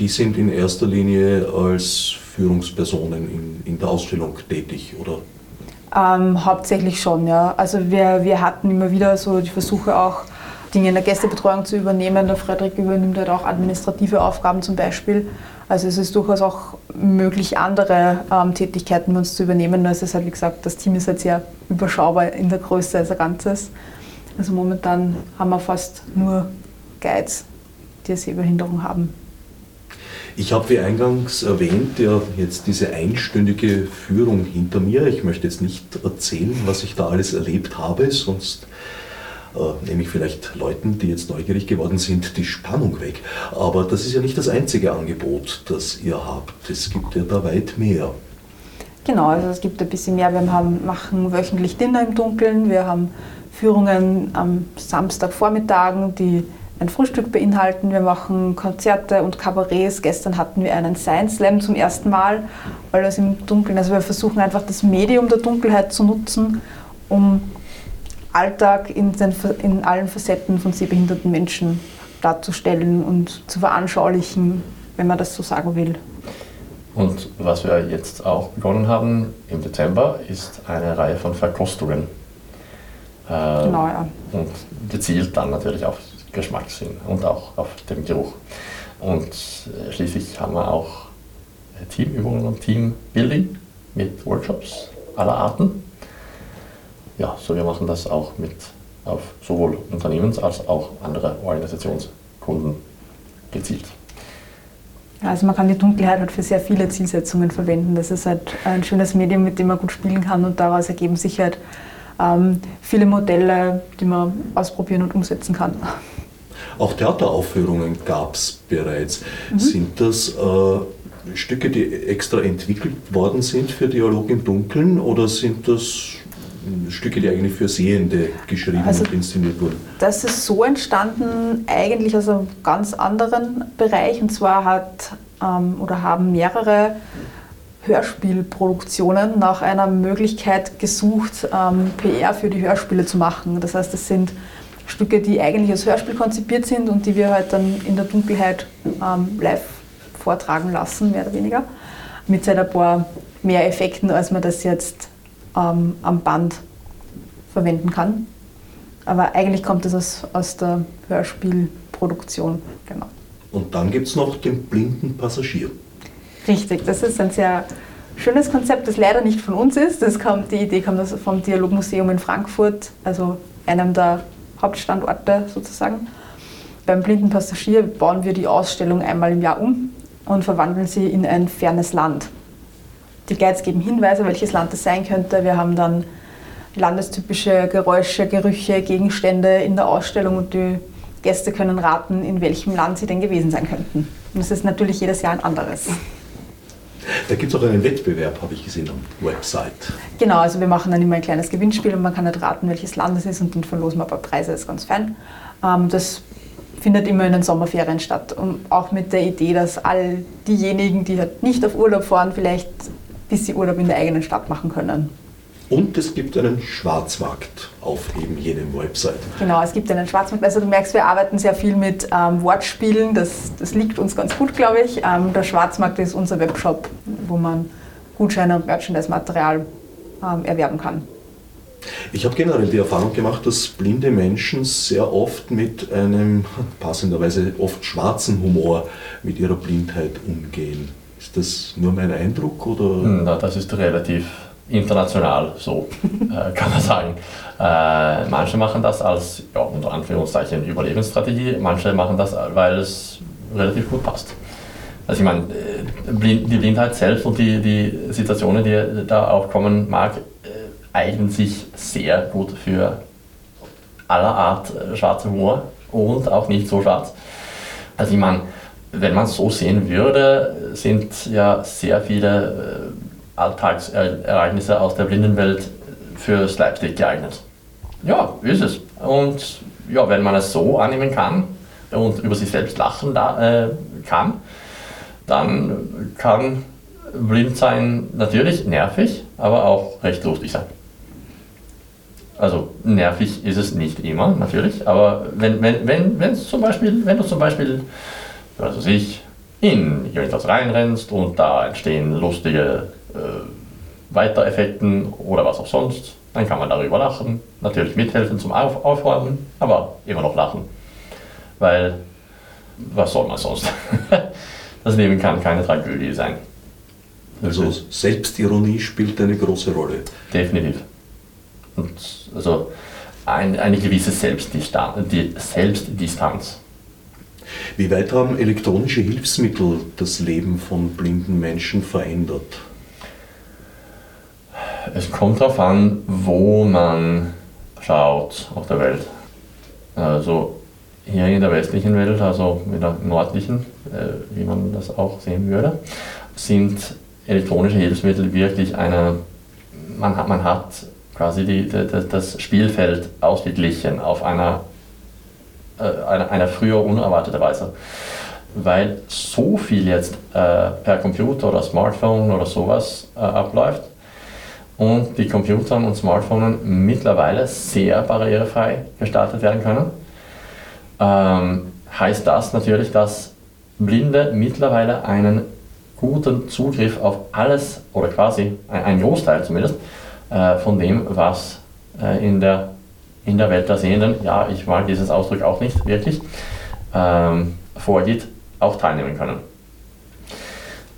die sind in erster Linie als Führungspersonen in, in der Ausstellung tätig, oder? Ähm, hauptsächlich schon, ja. Also wir, wir hatten immer wieder so die Versuche auch, Dinge in der Gästebetreuung zu übernehmen. Der Frederik übernimmt halt auch administrative Aufgaben zum Beispiel. Also es ist durchaus auch möglich, andere ähm, Tätigkeiten bei uns zu übernehmen. Also es ist halt, wie gesagt, das Team ist halt sehr überschaubar in der Größe als Ganzes. Also momentan haben wir fast nur Guides, die eine Sehbehinderung haben. Ich habe wie eingangs erwähnt, ja jetzt diese einstündige Führung hinter mir. Ich möchte jetzt nicht erzählen, was ich da alles erlebt habe, sonst äh, nehme ich vielleicht Leuten, die jetzt neugierig geworden sind, die Spannung weg. Aber das ist ja nicht das einzige Angebot, das ihr habt. Es gibt ja da weit mehr. Genau, also es gibt ein bisschen mehr. Wir haben, machen wöchentlich Dinner im Dunkeln. Wir haben Führungen am Samstagvormittagen, die ein Frühstück beinhalten. Wir machen Konzerte und Kabarets. Gestern hatten wir einen Science Slam zum ersten Mal, alles im Dunkeln. Also wir versuchen einfach das Medium der Dunkelheit zu nutzen, um Alltag in, den, in allen Facetten von sehbehinderten Menschen darzustellen und zu veranschaulichen, wenn man das so sagen will. Und was wir jetzt auch begonnen haben im Dezember, ist eine Reihe von Verkostungen. Äh, genau, ja. Und gezielt dann natürlich auf Geschmackssinn und auch auf den Geruch. Und äh, schließlich haben wir auch Teamübungen und Teambuilding mit Workshops aller Arten ja, so wir machen das auch mit auf sowohl Unternehmens- als auch andere Organisationskunden gezielt. Also man kann die Dunkelheit halt für sehr viele Zielsetzungen verwenden. Das ist halt ein schönes Medium, mit dem man gut spielen kann und daraus ergeben sich halt ähm, viele Modelle, die man ausprobieren und umsetzen kann. Auch Theateraufführungen gab es bereits. Mhm. Sind das äh, Stücke, die extra entwickelt worden sind für Dialog im Dunkeln oder sind das Stücke, die eigentlich für Sehende geschrieben also, und inszeniert wurden? Das ist so entstanden, eigentlich aus einem ganz anderen Bereich. Und zwar hat ähm, oder haben mehrere Hörspielproduktionen nach einer Möglichkeit gesucht, ähm, PR für die Hörspiele zu machen. Das heißt, es sind Stücke, die eigentlich als Hörspiel konzipiert sind und die wir halt dann in der Dunkelheit ähm, live vortragen lassen, mehr oder weniger, mit ein paar mehr Effekten, als man das jetzt ähm, am Band verwenden kann. Aber eigentlich kommt es aus, aus der Hörspielproduktion. Genau. Und dann gibt es noch den blinden Passagier. Richtig, das ist ein sehr schönes Konzept, das leider nicht von uns ist. Das kommt, die Idee kommt vom Dialogmuseum in Frankfurt, also einem der Hauptstandorte sozusagen. Beim blinden Passagier bauen wir die Ausstellung einmal im Jahr um und verwandeln sie in ein fernes Land. Die Guides geben Hinweise, welches Land es sein könnte. Wir haben dann landestypische Geräusche, Gerüche, Gegenstände in der Ausstellung und die Gäste können raten, in welchem Land sie denn gewesen sein könnten. Und es ist natürlich jedes Jahr ein anderes. Da gibt es auch einen Wettbewerb, habe ich gesehen, am Website. Genau, also wir machen dann immer ein kleines Gewinnspiel und man kann nicht raten, welches Land es ist und dann verlosen wir ein paar Preise, das ist ganz fein. Ähm, das findet immer in den Sommerferien statt. Und auch mit der Idee, dass all diejenigen, die halt nicht auf Urlaub fahren, vielleicht bis sie Urlaub in der eigenen Stadt machen können. Und es gibt einen Schwarzmarkt auf eben jenem Website. Genau, es gibt einen Schwarzmarkt. Also du merkst, wir arbeiten sehr viel mit ähm, Wortspielen. Das, das liegt uns ganz gut, glaube ich. Ähm, der Schwarzmarkt ist unser Webshop, wo man Gutscheine und Merchandise-Material ähm, erwerben kann. Ich habe generell die Erfahrung gemacht, dass blinde Menschen sehr oft mit einem passenderweise oft schwarzen Humor mit ihrer Blindheit umgehen. Ist das nur mein Eindruck oder? Na, das ist relativ international, so äh, *laughs* kann man sagen. Äh, manche machen das als, ja, unter Anführungszeichen, Überlebensstrategie, manche machen das, weil es relativ gut passt. Also ich meine, äh, die Blindheit selbst und die, die Situationen, die da aufkommen mag, äh, eignen sich sehr gut für aller Art äh, schwarzer Humor und auch nicht so schwarz. Also ich meine, wenn man es so sehen würde, sind ja sehr viele äh, Alltagsereignisse aus der Blindenwelt für Slapstick geeignet. Ja, ist es. Und ja, wenn man es so annehmen kann und über sich selbst lachen da, äh, kann, dann kann Blindsein natürlich nervig, aber auch recht lustig sein. Also nervig ist es nicht immer, natürlich, aber wenn, wenn, wenn, wenn, zum Beispiel, wenn du zum Beispiel weiß ich, in irgendwas reinrennst und da entstehen lustige Weitereffekten oder was auch sonst, dann kann man darüber lachen. Natürlich mithelfen zum Auf Aufräumen, aber immer noch lachen. Weil, was soll man sonst? *laughs* das Leben kann keine Tragödie sein. Also Selbstironie spielt eine große Rolle. Definitiv. Und also ein, eine gewisse Selbstdistanz, die Selbstdistanz. Wie weit haben elektronische Hilfsmittel das Leben von blinden Menschen verändert? Es kommt darauf an, wo man schaut auf der Welt. Also hier in der westlichen Welt, also in der nördlichen, äh, wie man das auch sehen würde, sind elektronische Hilfsmittel wirklich eine, man hat, man hat quasi die, die, das Spielfeld ausgeglichen auf einer, äh, einer, einer früher unerwarteten Weise. Weil so viel jetzt äh, per Computer oder Smartphone oder sowas abläuft und die Computer und Smartphones mittlerweile sehr barrierefrei gestaltet werden können, ähm, heißt das natürlich, dass Blinde mittlerweile einen guten Zugriff auf alles oder quasi einen Großteil zumindest äh, von dem, was äh, in, der, in der Welt der Sehenden, ja, ich mag dieses Ausdruck auch nicht wirklich, ähm, vorgeht, auch teilnehmen können.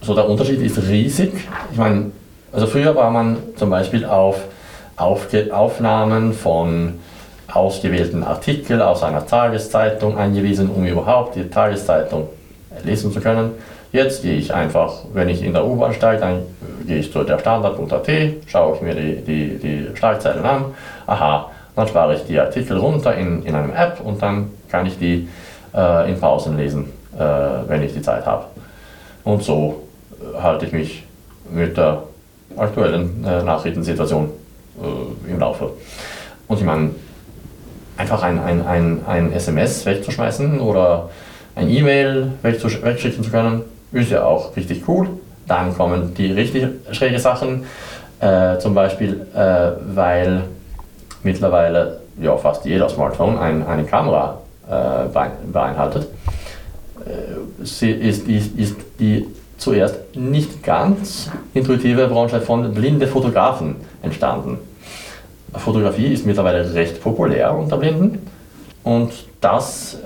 So, der Unterschied ist riesig. Ich meine, also früher war man zum Beispiel auf Aufge Aufnahmen von ausgewählten Artikeln aus einer Tageszeitung angewiesen, um überhaupt die Tageszeitung lesen zu können. Jetzt gehe ich einfach, wenn ich in der U-Bahn steige, dann gehe ich zu der Standard.at, schaue ich mir die, die, die Schlagzeilen an, aha, dann spare ich die Artikel runter in, in einem App und dann kann ich die äh, in Pausen lesen, äh, wenn ich die Zeit habe. Und so halte ich mich mit der aktuellen äh, Nachrichtensituation äh, im Laufe. Und ich meine, einfach ein, ein, ein, ein SMS wegzuschmeißen oder ein E-Mail wegschicken zu können, ist ja auch richtig cool. Dann kommen die richtig schräge Sachen, äh, zum Beispiel, äh, weil mittlerweile ja, fast jeder Smartphone ein, eine Kamera äh, beinhaltet. Äh, sie ist, ist, ist die zuerst nicht ganz intuitive Branche von blinde Fotografen entstanden. Fotografie ist mittlerweile recht populär unter Blinden und das äh,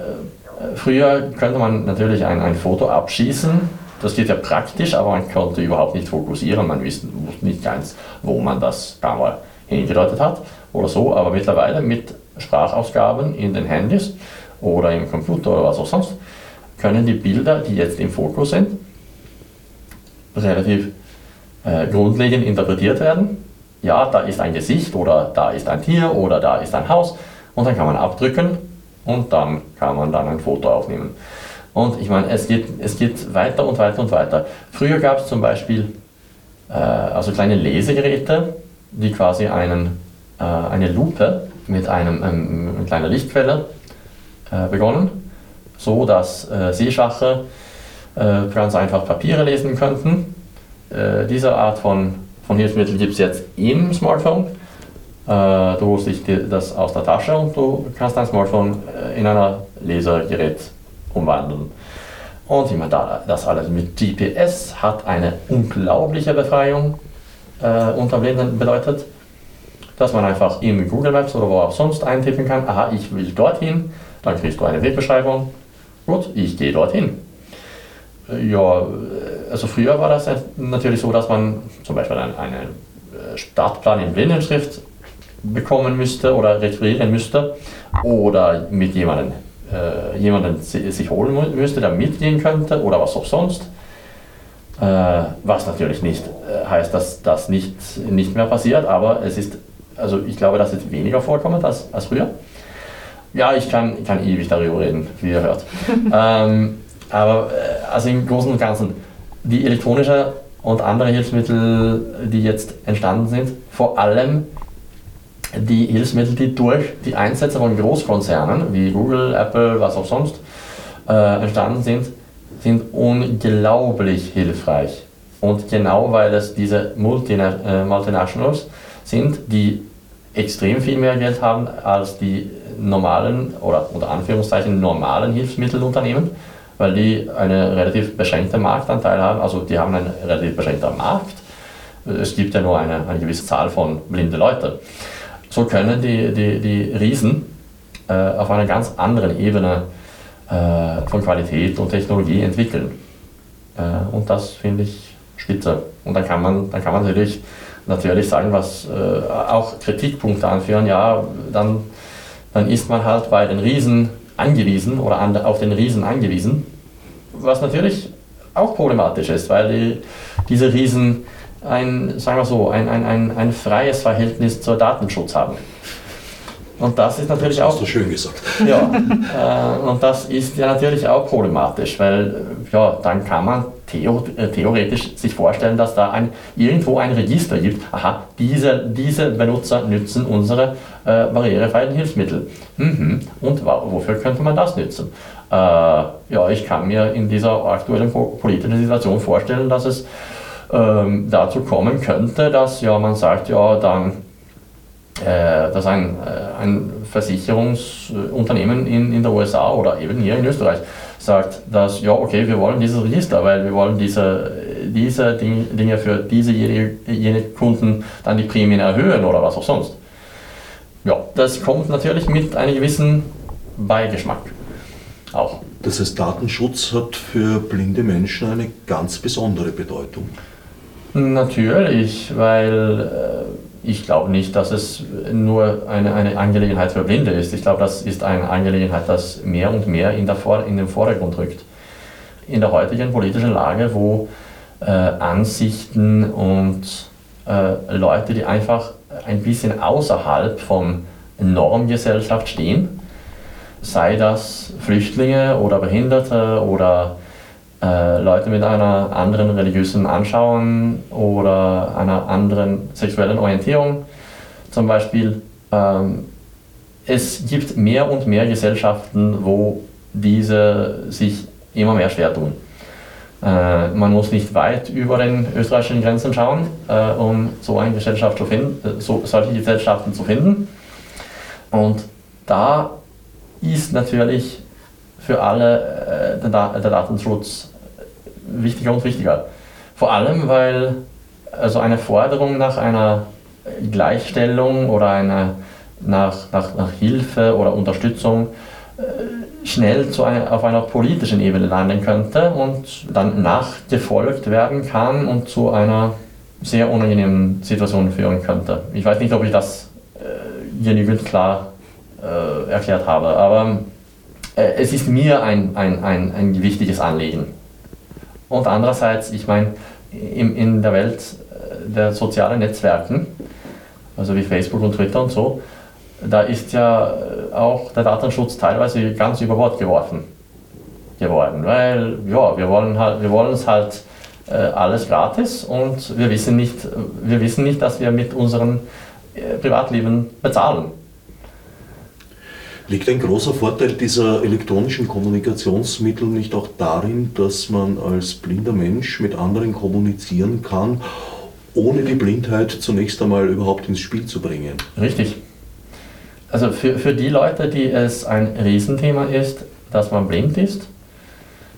Früher könnte man natürlich ein, ein Foto abschießen. Das geht ja praktisch, aber man konnte überhaupt nicht fokussieren. Man wusste nicht ganz, wo man das damals hingedeutet hat oder so. Aber mittlerweile mit Sprachausgaben in den Handys oder im Computer oder was auch sonst, können die Bilder, die jetzt im Fokus sind, relativ äh, grundlegend interpretiert werden. Ja, da ist ein Gesicht oder da ist ein Tier oder da ist ein Haus und dann kann man abdrücken und dann kann man dann ein Foto aufnehmen. Und ich meine, es geht, es geht weiter und weiter und weiter. Früher gab es zum Beispiel äh, also kleine Lesegeräte, die quasi einen, äh, eine Lupe mit einem, ähm, einer kleinen Lichtquelle äh, begonnen, so dass äh, Sehschache äh, ganz einfach Papiere lesen könnten. Äh, diese Art von, von Hilfsmittel gibt es jetzt im Smartphone. Äh, du holst dich das aus der Tasche und du kannst dein Smartphone äh, in ein Lesergerät umwandeln. Und ich meine, das alles mit GPS hat eine unglaubliche Befreiung äh, unter Blinden bedeutet, dass man einfach in Google Maps oder wo auch sonst eintippen kann, aha, ich will dorthin, dann kriegst du eine Wegbeschreibung, gut, ich gehe dorthin. Äh, ja, also früher war das natürlich so, dass man zum Beispiel einen, einen Startplan in Blindenschrift bekommen müsste oder requirieren müsste oder mit jemandem, äh, jemanden sich holen müsste, der mitgehen könnte oder was auch sonst. Äh, was natürlich nicht äh, heißt, dass das nicht, nicht mehr passiert, aber es ist, also ich glaube, das ist weniger vorkommend als, als früher. Ja, ich kann, kann ewig darüber reden, wie ihr hört. *laughs* ähm, aber äh, also im Großen und Ganzen, die elektronische und andere Hilfsmittel, die jetzt entstanden sind, vor allem die Hilfsmittel, die durch die Einsätze von Großkonzernen wie Google, Apple, was auch sonst äh, entstanden sind, sind unglaublich hilfreich. Und genau weil es diese äh, Multinationals sind, die extrem viel mehr Geld haben als die normalen oder unter Anführungszeichen normalen Hilfsmittelunternehmen, weil die einen relativ beschränkten Marktanteil haben, also die haben einen relativ beschränkten Markt. Es gibt ja nur eine, eine gewisse Zahl von blinden Leuten. So können die, die, die Riesen äh, auf einer ganz anderen Ebene äh, von Qualität und Technologie entwickeln. Äh, und das finde ich spitze. Und dann kann man, dann kann man natürlich, natürlich sagen, was äh, auch Kritikpunkte anführen, ja, dann, dann ist man halt bei den Riesen angewiesen oder an, auf den Riesen angewiesen, was natürlich auch problematisch ist, weil die, diese Riesen ein, sagen wir so, ein, ein, ein, ein freies Verhältnis zur Datenschutz haben. Und das ist natürlich das hast auch. du schön gesagt. *laughs* Ja, äh, und das ist ja natürlich auch problematisch, weil ja, dann kann man theo äh, theoretisch sich vorstellen, dass da ein, irgendwo ein Register gibt. Aha, diese, diese Benutzer nützen unsere äh, barrierefreien Hilfsmittel. Mhm. Und wofür könnte man das nützen? Äh, ja, ich kann mir in dieser aktuellen politischen Situation vorstellen, dass es ähm, dazu kommen könnte, dass ja, man sagt, ja, dann äh, dass ein, äh, ein Versicherungsunternehmen in, in der USA oder eben hier in Österreich sagt, dass ja, okay, wir wollen dieses Register, weil wir wollen diese, diese Dinge für diese jene Kunden dann die Prämien erhöhen oder was auch sonst. Ja, das kommt natürlich mit einem gewissen Beigeschmack auch. Das heißt, Datenschutz hat für blinde Menschen eine ganz besondere Bedeutung. Natürlich, weil äh, ich glaube nicht, dass es nur eine, eine Angelegenheit für Blinde ist. Ich glaube, das ist eine Angelegenheit, das mehr und mehr in, der Vor in den Vordergrund rückt. In der heutigen politischen Lage, wo äh, Ansichten und äh, Leute, die einfach ein bisschen außerhalb von Normgesellschaft stehen, sei das Flüchtlinge oder Behinderte oder äh, Leute mit einer anderen religiösen Anschauung oder einer anderen sexuellen Orientierung zum Beispiel. Ähm, es gibt mehr und mehr Gesellschaften, wo diese sich immer mehr schwer tun. Äh, man muss nicht weit über den österreichischen Grenzen schauen, äh, um so eine Gesellschaft zu finden, äh, so, solche Gesellschaften zu finden. Und da ist natürlich für alle der, der Datenschutz wichtiger und wichtiger. Vor allem, weil also eine Forderung nach einer Gleichstellung oder einer, nach, nach, nach Hilfe oder Unterstützung schnell zu einer, auf einer politischen Ebene landen könnte und dann nachgefolgt werden kann und zu einer sehr unangenehmen Situation führen könnte. Ich weiß nicht, ob ich das äh, genügend klar äh, erklärt habe, aber äh, es ist mir ein, ein, ein, ein wichtiges Anliegen. Und andererseits, ich meine, in, in der Welt äh, der sozialen Netzwerken, also wie Facebook und Twitter und so, da ist ja äh, auch der Datenschutz teilweise ganz über Bord geworfen geworden, weil ja, wir wollen halt, wir wollen es halt äh, alles gratis und wir wissen nicht, wir wissen nicht, dass wir mit unserem äh, Privatleben bezahlen. Liegt ein großer Vorteil dieser elektronischen Kommunikationsmittel nicht auch darin, dass man als blinder Mensch mit anderen kommunizieren kann, ohne die Blindheit zunächst einmal überhaupt ins Spiel zu bringen? Richtig. Also für, für die Leute, die es ein Riesenthema ist, dass man blind ist,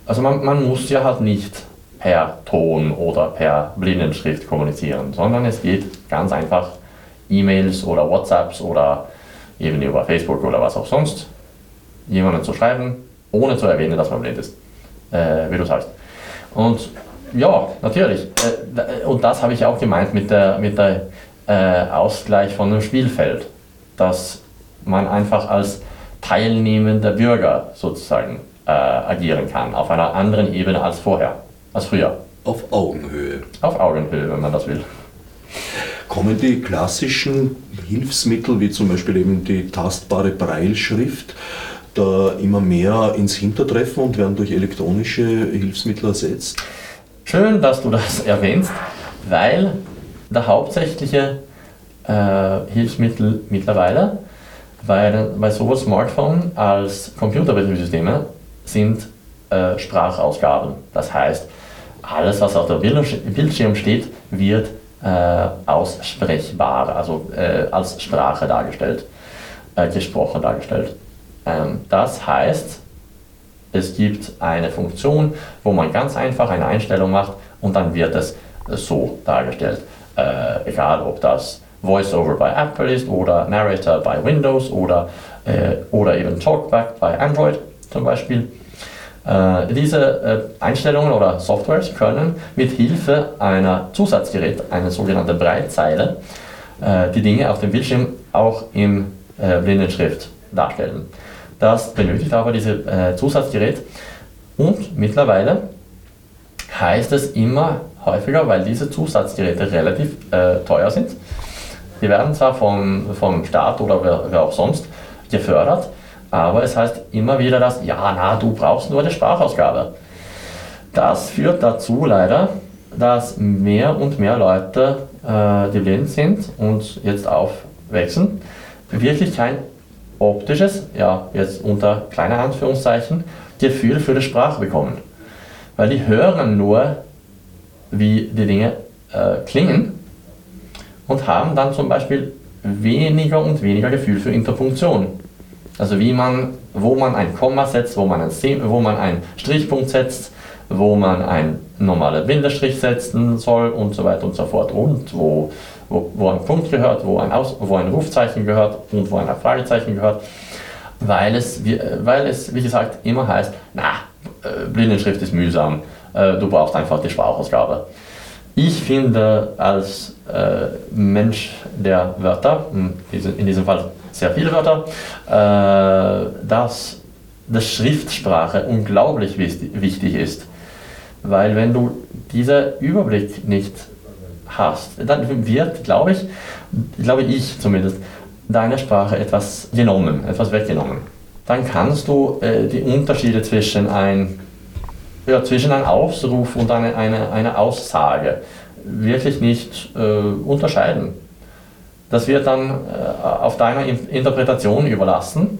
also man, man muss ja halt nicht per Ton oder per Blindenschrift kommunizieren, sondern es geht ganz einfach E-Mails oder WhatsApps oder eben über Facebook oder was auch sonst, jemanden zu schreiben, ohne zu erwähnen, dass man blind ist, äh, wie du sagst. Und ja, natürlich. Äh, und das habe ich auch gemeint mit der, mit der äh, Ausgleich von dem Spielfeld, dass man einfach als teilnehmender Bürger sozusagen äh, agieren kann, auf einer anderen Ebene als vorher, als früher. Auf Augenhöhe. Auf Augenhöhe, wenn man das will. Kommen die klassischen Hilfsmittel, wie zum Beispiel eben die tastbare Breilschrift, da immer mehr ins Hintertreffen und werden durch elektronische Hilfsmittel ersetzt? Schön, dass du das *laughs* erwähnst, weil der hauptsächliche äh, Hilfsmittel mittlerweile bei, bei sowohl Smartphone als Computerbetriebssysteme sind äh, Sprachausgaben. Das heißt, alles, was auf dem Bildschirm steht, wird äh, aussprechbar, also äh, als Sprache dargestellt, äh, gesprochen dargestellt. Ähm, das heißt, Es gibt eine Funktion, wo man ganz einfach eine Einstellung macht und dann wird es so dargestellt. Äh, egal ob das VoiceOver bei Apple ist oder Narrator bei Windows oder, äh, oder eben Talkback bei Android zum Beispiel. Äh, diese äh, Einstellungen oder Softwares können mit Hilfe einer Zusatzgerät, einer sogenannten Breitzeile, äh, die Dinge auf dem Bildschirm auch in äh, Blindenschrift darstellen. Das benötigt aber dieses äh, Zusatzgerät und mittlerweile heißt es immer häufiger, weil diese Zusatzgeräte relativ teuer sind. Die werden zwar vom, vom Staat oder wer, wer, auch sonst gefördert, aber es heißt immer wieder, dass, ja, na, du brauchst nur eine Sprachausgabe. Das führt dazu leider, dass mehr und mehr Leute, äh, die blind sind und jetzt aufwachsen, wirklich kein optisches, ja, jetzt unter kleiner Anführungszeichen, Gefühl für die Sprache bekommen. Weil die hören nur, wie die Dinge äh, klingen und haben dann zum Beispiel weniger und weniger Gefühl für Interpunktion. Also wie man, wo man ein Komma setzt, wo man, ein, wo man einen Strichpunkt setzt, wo man einen normalen Bindestrich setzen soll und so weiter und so fort. Und wo, wo, wo ein Punkt gehört, wo ein, Aus, wo ein Rufzeichen gehört und wo ein Fragezeichen gehört. Weil es, weil es, wie gesagt, immer heißt, na, äh, Blindenschrift ist mühsam, äh, du brauchst einfach die Sprachausgabe. Ich finde als Mensch der Wörter, in diesem Fall sehr viele Wörter, dass die Schriftsprache unglaublich wichtig ist. Weil wenn du diesen Überblick nicht hast, dann wird, glaube ich, glaube ich zumindest, deine Sprache etwas genommen, etwas weggenommen. Dann kannst du äh, die Unterschiede zwischen ein, ja, zwischen einem Aufruf und eine, eine, eine Aussage wirklich nicht äh, unterscheiden. Das wird dann äh, auf deiner Interpretation überlassen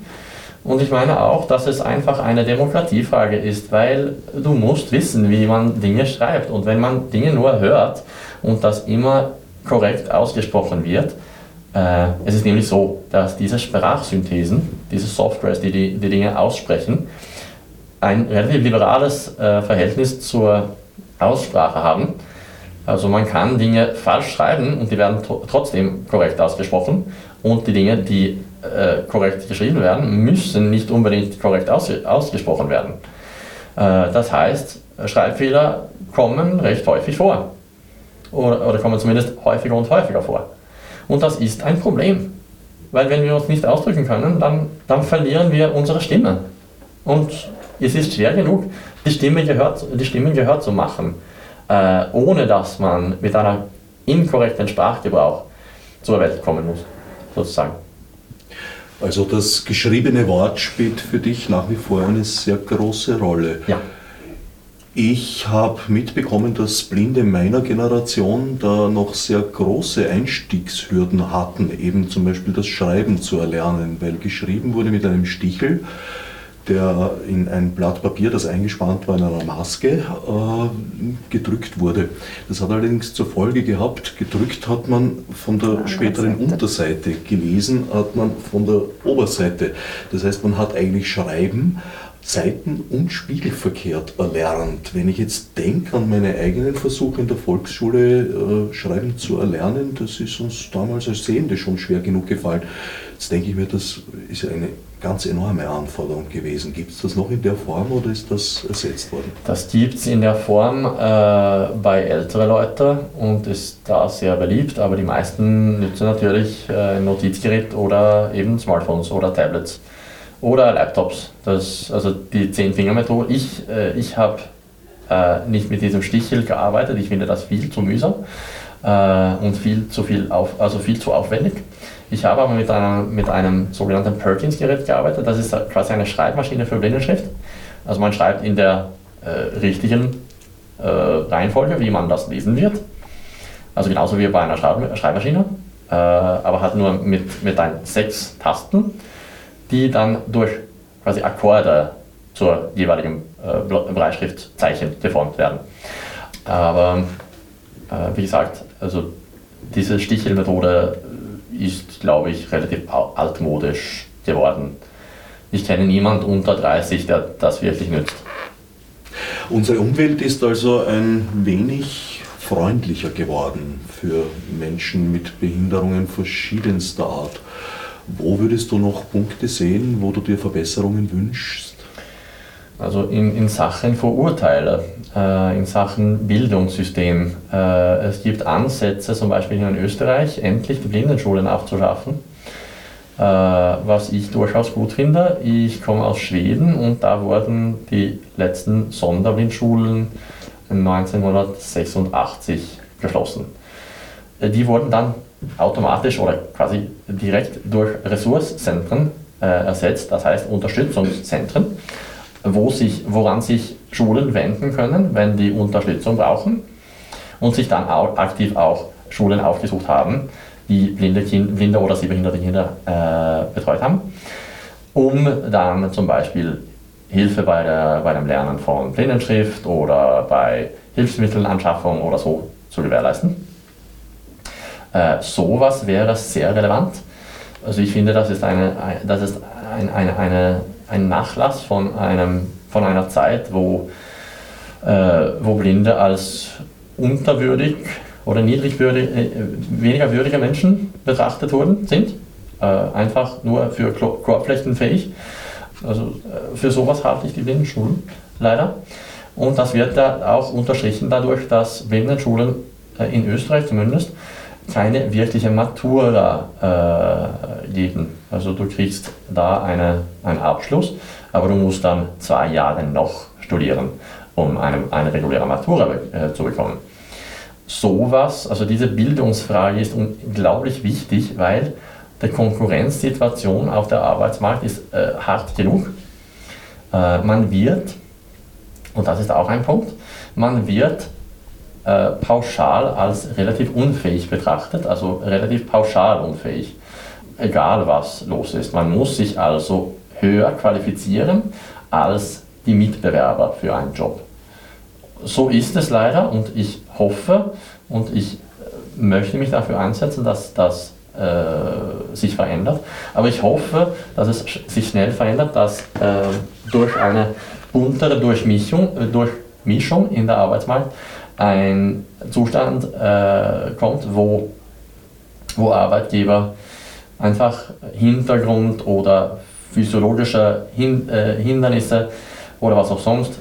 und ich meine auch, dass es einfach eine Demokratiefrage ist, weil du musst wissen, wie man Dinge schreibt. Und wenn man Dinge nur hört und das immer korrekt ausgesprochen wird, äh, es ist nämlich so, dass diese Sprachsynthesen, diese Softwares, die die, die Dinge aussprechen, ein relativ liberales äh, Verhältnis zur Aussprache haben. Also man kann Dinge falsch schreiben und die werden trotzdem korrekt ausgesprochen und die Dinge, die äh, korrekt geschrieben werden, müssen nicht unbedingt korrekt aus, ausgesprochen werden. Äh, das heißt, Schreibfehler kommen recht häufig vor. Oder, oder kommen zumindest häufiger und häufiger vor. Und das ist ein Problem. Weil wenn wir uns nicht ausdrücken können, dann, dann verlieren wir unsere Stimme. Und es ist schwer genug, die Stimme gehört, die Stimmen gehört zu machen, äh, ohne dass man mit einer inkorrekten Sprachgebrauch zur Welt kommen muss, sozusagen. Also das geschriebene Wort spielt für dich nach wie vor eine sehr große Rolle. Ja. Ich habe mitbekommen, dass Blinde meiner Generation da noch sehr große Einstiegshürden hatten, eben zum Beispiel das Schreiben zu erlernen, weil geschrieben wurde mit einem Stichel der in ein Blatt Papier, das eingespannt war in einer Maske, äh, gedrückt wurde. Das hat allerdings zur Folge gehabt, gedrückt hat man von der späteren Unterseite, gelesen hat man von der Oberseite. Das heißt, man hat eigentlich Schreiben, Seiten- und Spiegelverkehrt erlernt. Wenn ich jetzt denke an meine eigenen Versuche in der Volksschule, äh, Schreiben zu erlernen, das ist uns damals als Sehende schon schwer genug gefallen. Jetzt denke ich mir, das ist eine ganz enorme Anforderung gewesen. Gibt es das noch in der Form oder ist das ersetzt worden? Das gibt es in der Form äh, bei älteren Leuten und ist da sehr beliebt, aber die meisten nutzen natürlich äh, ein Notizgerät oder eben Smartphones oder Tablets oder Laptops. Das, also die 10-Finger-Methode. Ich, äh, ich habe äh, nicht mit diesem Stichel gearbeitet, ich finde das viel zu mühsam äh, und viel zu, viel auf, also viel zu aufwendig. Ich habe aber mit einem, mit einem sogenannten Perkins-Gerät gearbeitet. Das ist quasi eine Schreibmaschine für Blindenschrift. Also man schreibt in der äh, richtigen äh, Reihenfolge, wie man das lesen wird. Also genauso wie bei einer Schreib Schreibmaschine, äh, aber hat nur mit, mit ein, sechs Tasten, die dann durch quasi Akkorde zur jeweiligen äh, Breitschriftzeichen geformt werden. Aber äh, wie gesagt, also diese Stichelmethode ist, glaube ich, relativ altmodisch geworden. ich kenne niemanden unter 30, der das wirklich nützt. Unsere Umwelt ist also ein wenig freundlicher geworden für Menschen mit Behinderungen verschiedenster Art. Wo würdest du noch Punkte sehen, wo du dir Verbesserungen wünschst? Also in, in Sachen Vorurteile, äh, in Sachen Bildungssystem. Äh, es gibt Ansätze, zum Beispiel in Österreich, endlich die Blindenschulen aufzuschaffen. Äh, was ich durchaus gut finde. Ich komme aus Schweden und da wurden die letzten Sonderblindschulen 1986 geschlossen. Äh, die wurden dann automatisch oder quasi direkt durch Ressourcenzentren äh, ersetzt, das heißt Unterstützungszentren, wo sich, woran sich Schulen wenden können, wenn die Unterstützung brauchen und sich dann auch aktiv auch Schulen aufgesucht haben, die blinde, kind, blinde oder sehbehinderte Kinder äh, betreut haben, um dann zum Beispiel Hilfe bei, der, bei dem Lernen von Blindenschrift oder bei Hilfsmittelanschaffung oder so zu gewährleisten. Äh, sowas wäre sehr relevant. Also ich finde, das ist, eine, das ist ein, eine, eine, ein Nachlass von, einem, von einer Zeit, wo, äh, wo Blinde als unterwürdig oder niedrigwürdig, äh, weniger würdige Menschen betrachtet wurden, sind. Äh, einfach nur für Korbflechten fähig. Also äh, für sowas halte ich die Blindenschulen leider. Und das wird da auch unterstrichen dadurch, dass Blindenschulen äh, in Österreich zumindest keine wirkliche Matura äh, geben. Also du kriegst da eine, einen Abschluss, aber du musst dann zwei Jahre noch studieren, um eine, eine reguläre Matura äh, zu bekommen. Sowas, also diese Bildungsfrage ist unglaublich wichtig, weil die Konkurrenzsituation auf der Arbeitsmarkt ist äh, hart genug. Äh, man wird, und das ist auch ein Punkt, man wird äh, pauschal als relativ unfähig betrachtet, also relativ pauschal unfähig, egal was los ist. Man muss sich also höher qualifizieren als die Mitbewerber für einen Job so ist es leider und ich hoffe und ich äh, möchte mich dafür einsetzen, dass das äh, sich verändert. Aber ich hoffe, dass es sich schnell verändert, dass äh, durch eine buntere Durchmischung, äh, Durchmischung in der Arbeitsmarkt ein Zustand äh, kommt, wo, wo Arbeitgeber einfach Hintergrund oder physiologische Hin äh, Hindernisse oder was auch sonst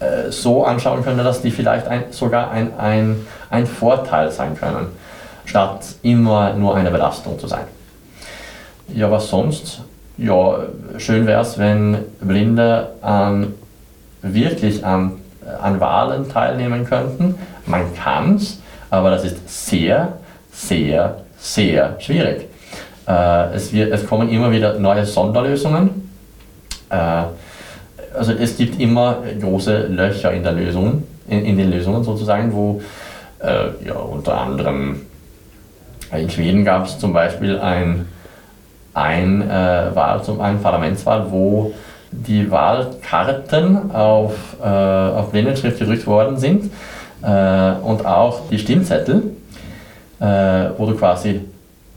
äh, so anschauen können, dass die vielleicht ein, sogar ein, ein, ein Vorteil sein können, statt immer nur eine Belastung zu sein. Ja, was sonst? Ja, schön wäre es, wenn Blinde an, wirklich an, an Wahlen teilnehmen könnten. Man kann es, aber das ist sehr, sehr, sehr schwierig. Äh, es, wird, es kommen immer wieder neue Sonderlösungen. Äh, also es gibt immer große Löcher in, der Lösung, in, in den Lösungen sozusagen, wo äh, ja, unter anderem in Schweden gab es zum Beispiel ein, ein, äh, Wahl, ein Parlamentswahl, wo die Wahlkarten auf, äh, auf Blindenschrift gedrückt worden sind äh, und auch die Stimmzettel, äh, wo du quasi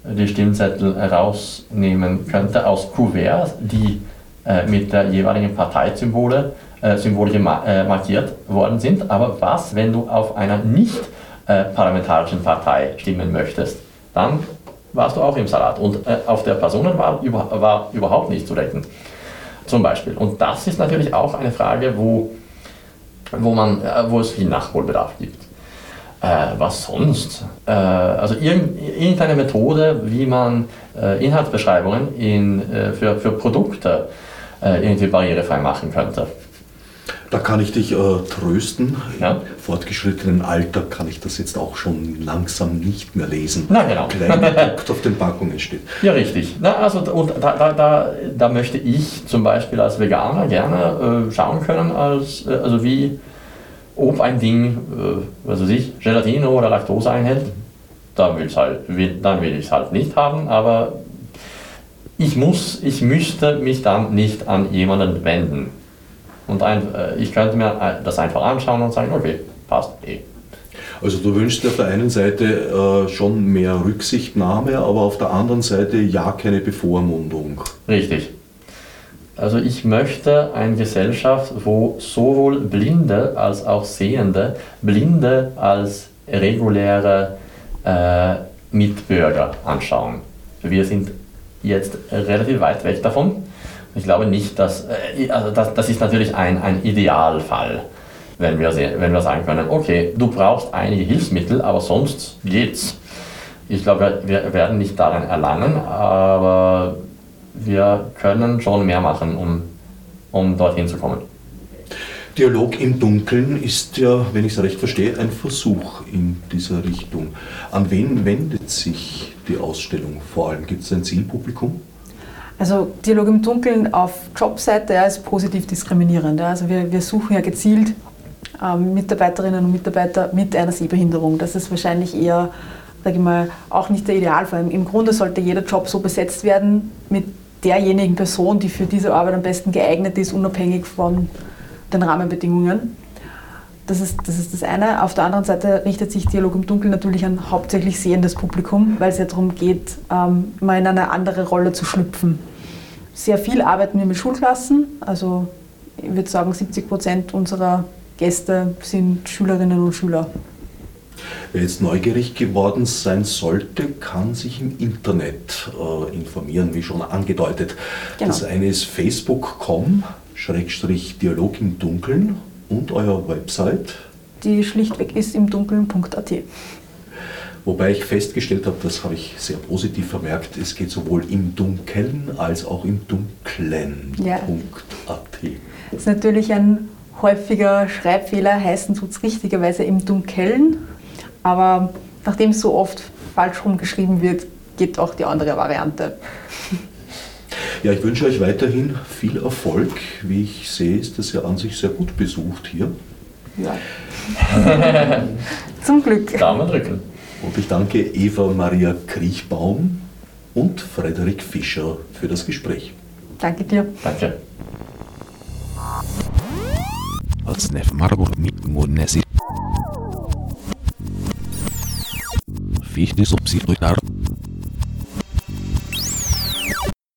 die Stimmzettel rausnehmen könnte aus Kuverts, die äh, mit der jeweiligen Parteisymbole äh, Symbole äh, markiert worden sind. Aber was, wenn du auf einer nicht äh, parlamentarischen Partei stimmen möchtest? Dann warst du auch im Salat. Und äh, auf der Personenwahl über, war überhaupt nicht zu retten. Zum Beispiel. Und das ist natürlich auch eine Frage, wo, wo, man, wo es viel Nachholbedarf gibt. Was sonst? also irgendeine Methode, wie man Inhaltsbeschreibungen in, für, für Produkte äh, irgendwie barrierefrei machen könnte. Da kann ich dich äh, trösten. Ja? Im fortgeschrittenen Alter kann ich das jetzt auch schon langsam nicht mehr lesen. Na genau. Klein gedruckt *laughs* auf den Packungen steht. Ja, richtig. Na, also, und da, da, da, da möchte ich zum Beispiel als Veganer gerne äh, schauen können, als, äh, also wie, ob ein Ding, äh, was weiß ich, Gelatine oder Laktose einhält. Dann will, halt, will, dann will ich es halt nicht haben, aber ich muss, ich müsste mich dann nicht an jemanden wenden. Und ein, äh, ich könnte mir äh, das einfach anschauen und sagen, okay, passt eh. Also du wünschst dir auf der einen Seite äh, schon mehr Rücksichtnahme, aber auf der anderen Seite ja keine Bevormundung. Richtig. Also ich möchte eine Gesellschaft, wo sowohl Blinde als auch Sehende, Blinde als reguläre äh, Mitbürger anschauen. Wir sind jetzt relativ weit weg davon. Ich glaube nicht, dass, äh, also das, das ist natürlich ein, ein Idealfall, wenn wir, wenn wir sagen können, okay, du brauchst einige Hilfsmittel, aber sonst geht's. Ich glaube, wir werden nicht daran erlangen, aber wir können schon mehr machen, um, um dorthin zu kommen. Dialog im Dunkeln ist ja, wenn ich es recht verstehe, ein Versuch in dieser Richtung. An wen wendet sich die Ausstellung vor allem? Gibt es ein Zielpublikum? Also Dialog im Dunkeln auf Jobseite ja, ist positiv diskriminierend. Ja. Also wir, wir suchen ja gezielt ähm, Mitarbeiterinnen und Mitarbeiter mit einer Sehbehinderung. Das ist wahrscheinlich eher, sage ich mal, auch nicht der Idealfall. Im Grunde sollte jeder Job so besetzt werden mit derjenigen Person, die für diese Arbeit am besten geeignet ist, unabhängig von den Rahmenbedingungen. Das ist, das ist das eine. Auf der anderen Seite richtet sich Dialog im Dunkeln natürlich an hauptsächlich sehendes Publikum, weil es ja darum geht, ähm, mal in eine andere Rolle zu schlüpfen. Sehr viel arbeiten wir mit Schulklassen. Also ich würde sagen, 70 Prozent unserer Gäste sind Schülerinnen und Schüler. Wer jetzt neugierig geworden sein sollte, kann sich im Internet äh, informieren, wie schon angedeutet. Genau. Das eine ist facebook.com, Schrägstrich Dialog im Dunkeln und euer Website? Die schlichtweg ist im Dunkeln.at. Wobei ich festgestellt habe, das habe ich sehr positiv vermerkt, es geht sowohl im Dunkeln als auch im Dunklen.at. Ja. Das ist natürlich ein häufiger Schreibfehler, heißen tut es richtigerweise im Dunkeln, aber nachdem es so oft falsch rumgeschrieben wird, geht auch die andere Variante. Ja, ich wünsche euch weiterhin viel Erfolg. Wie ich sehe, ist das ja an sich sehr gut besucht hier. Ja. *laughs* Zum Glück. Daumen drücken. Und ich danke Eva Maria Kriechbaum und Frederik Fischer für das Gespräch. Danke dir. Danke wie ich die so psychisch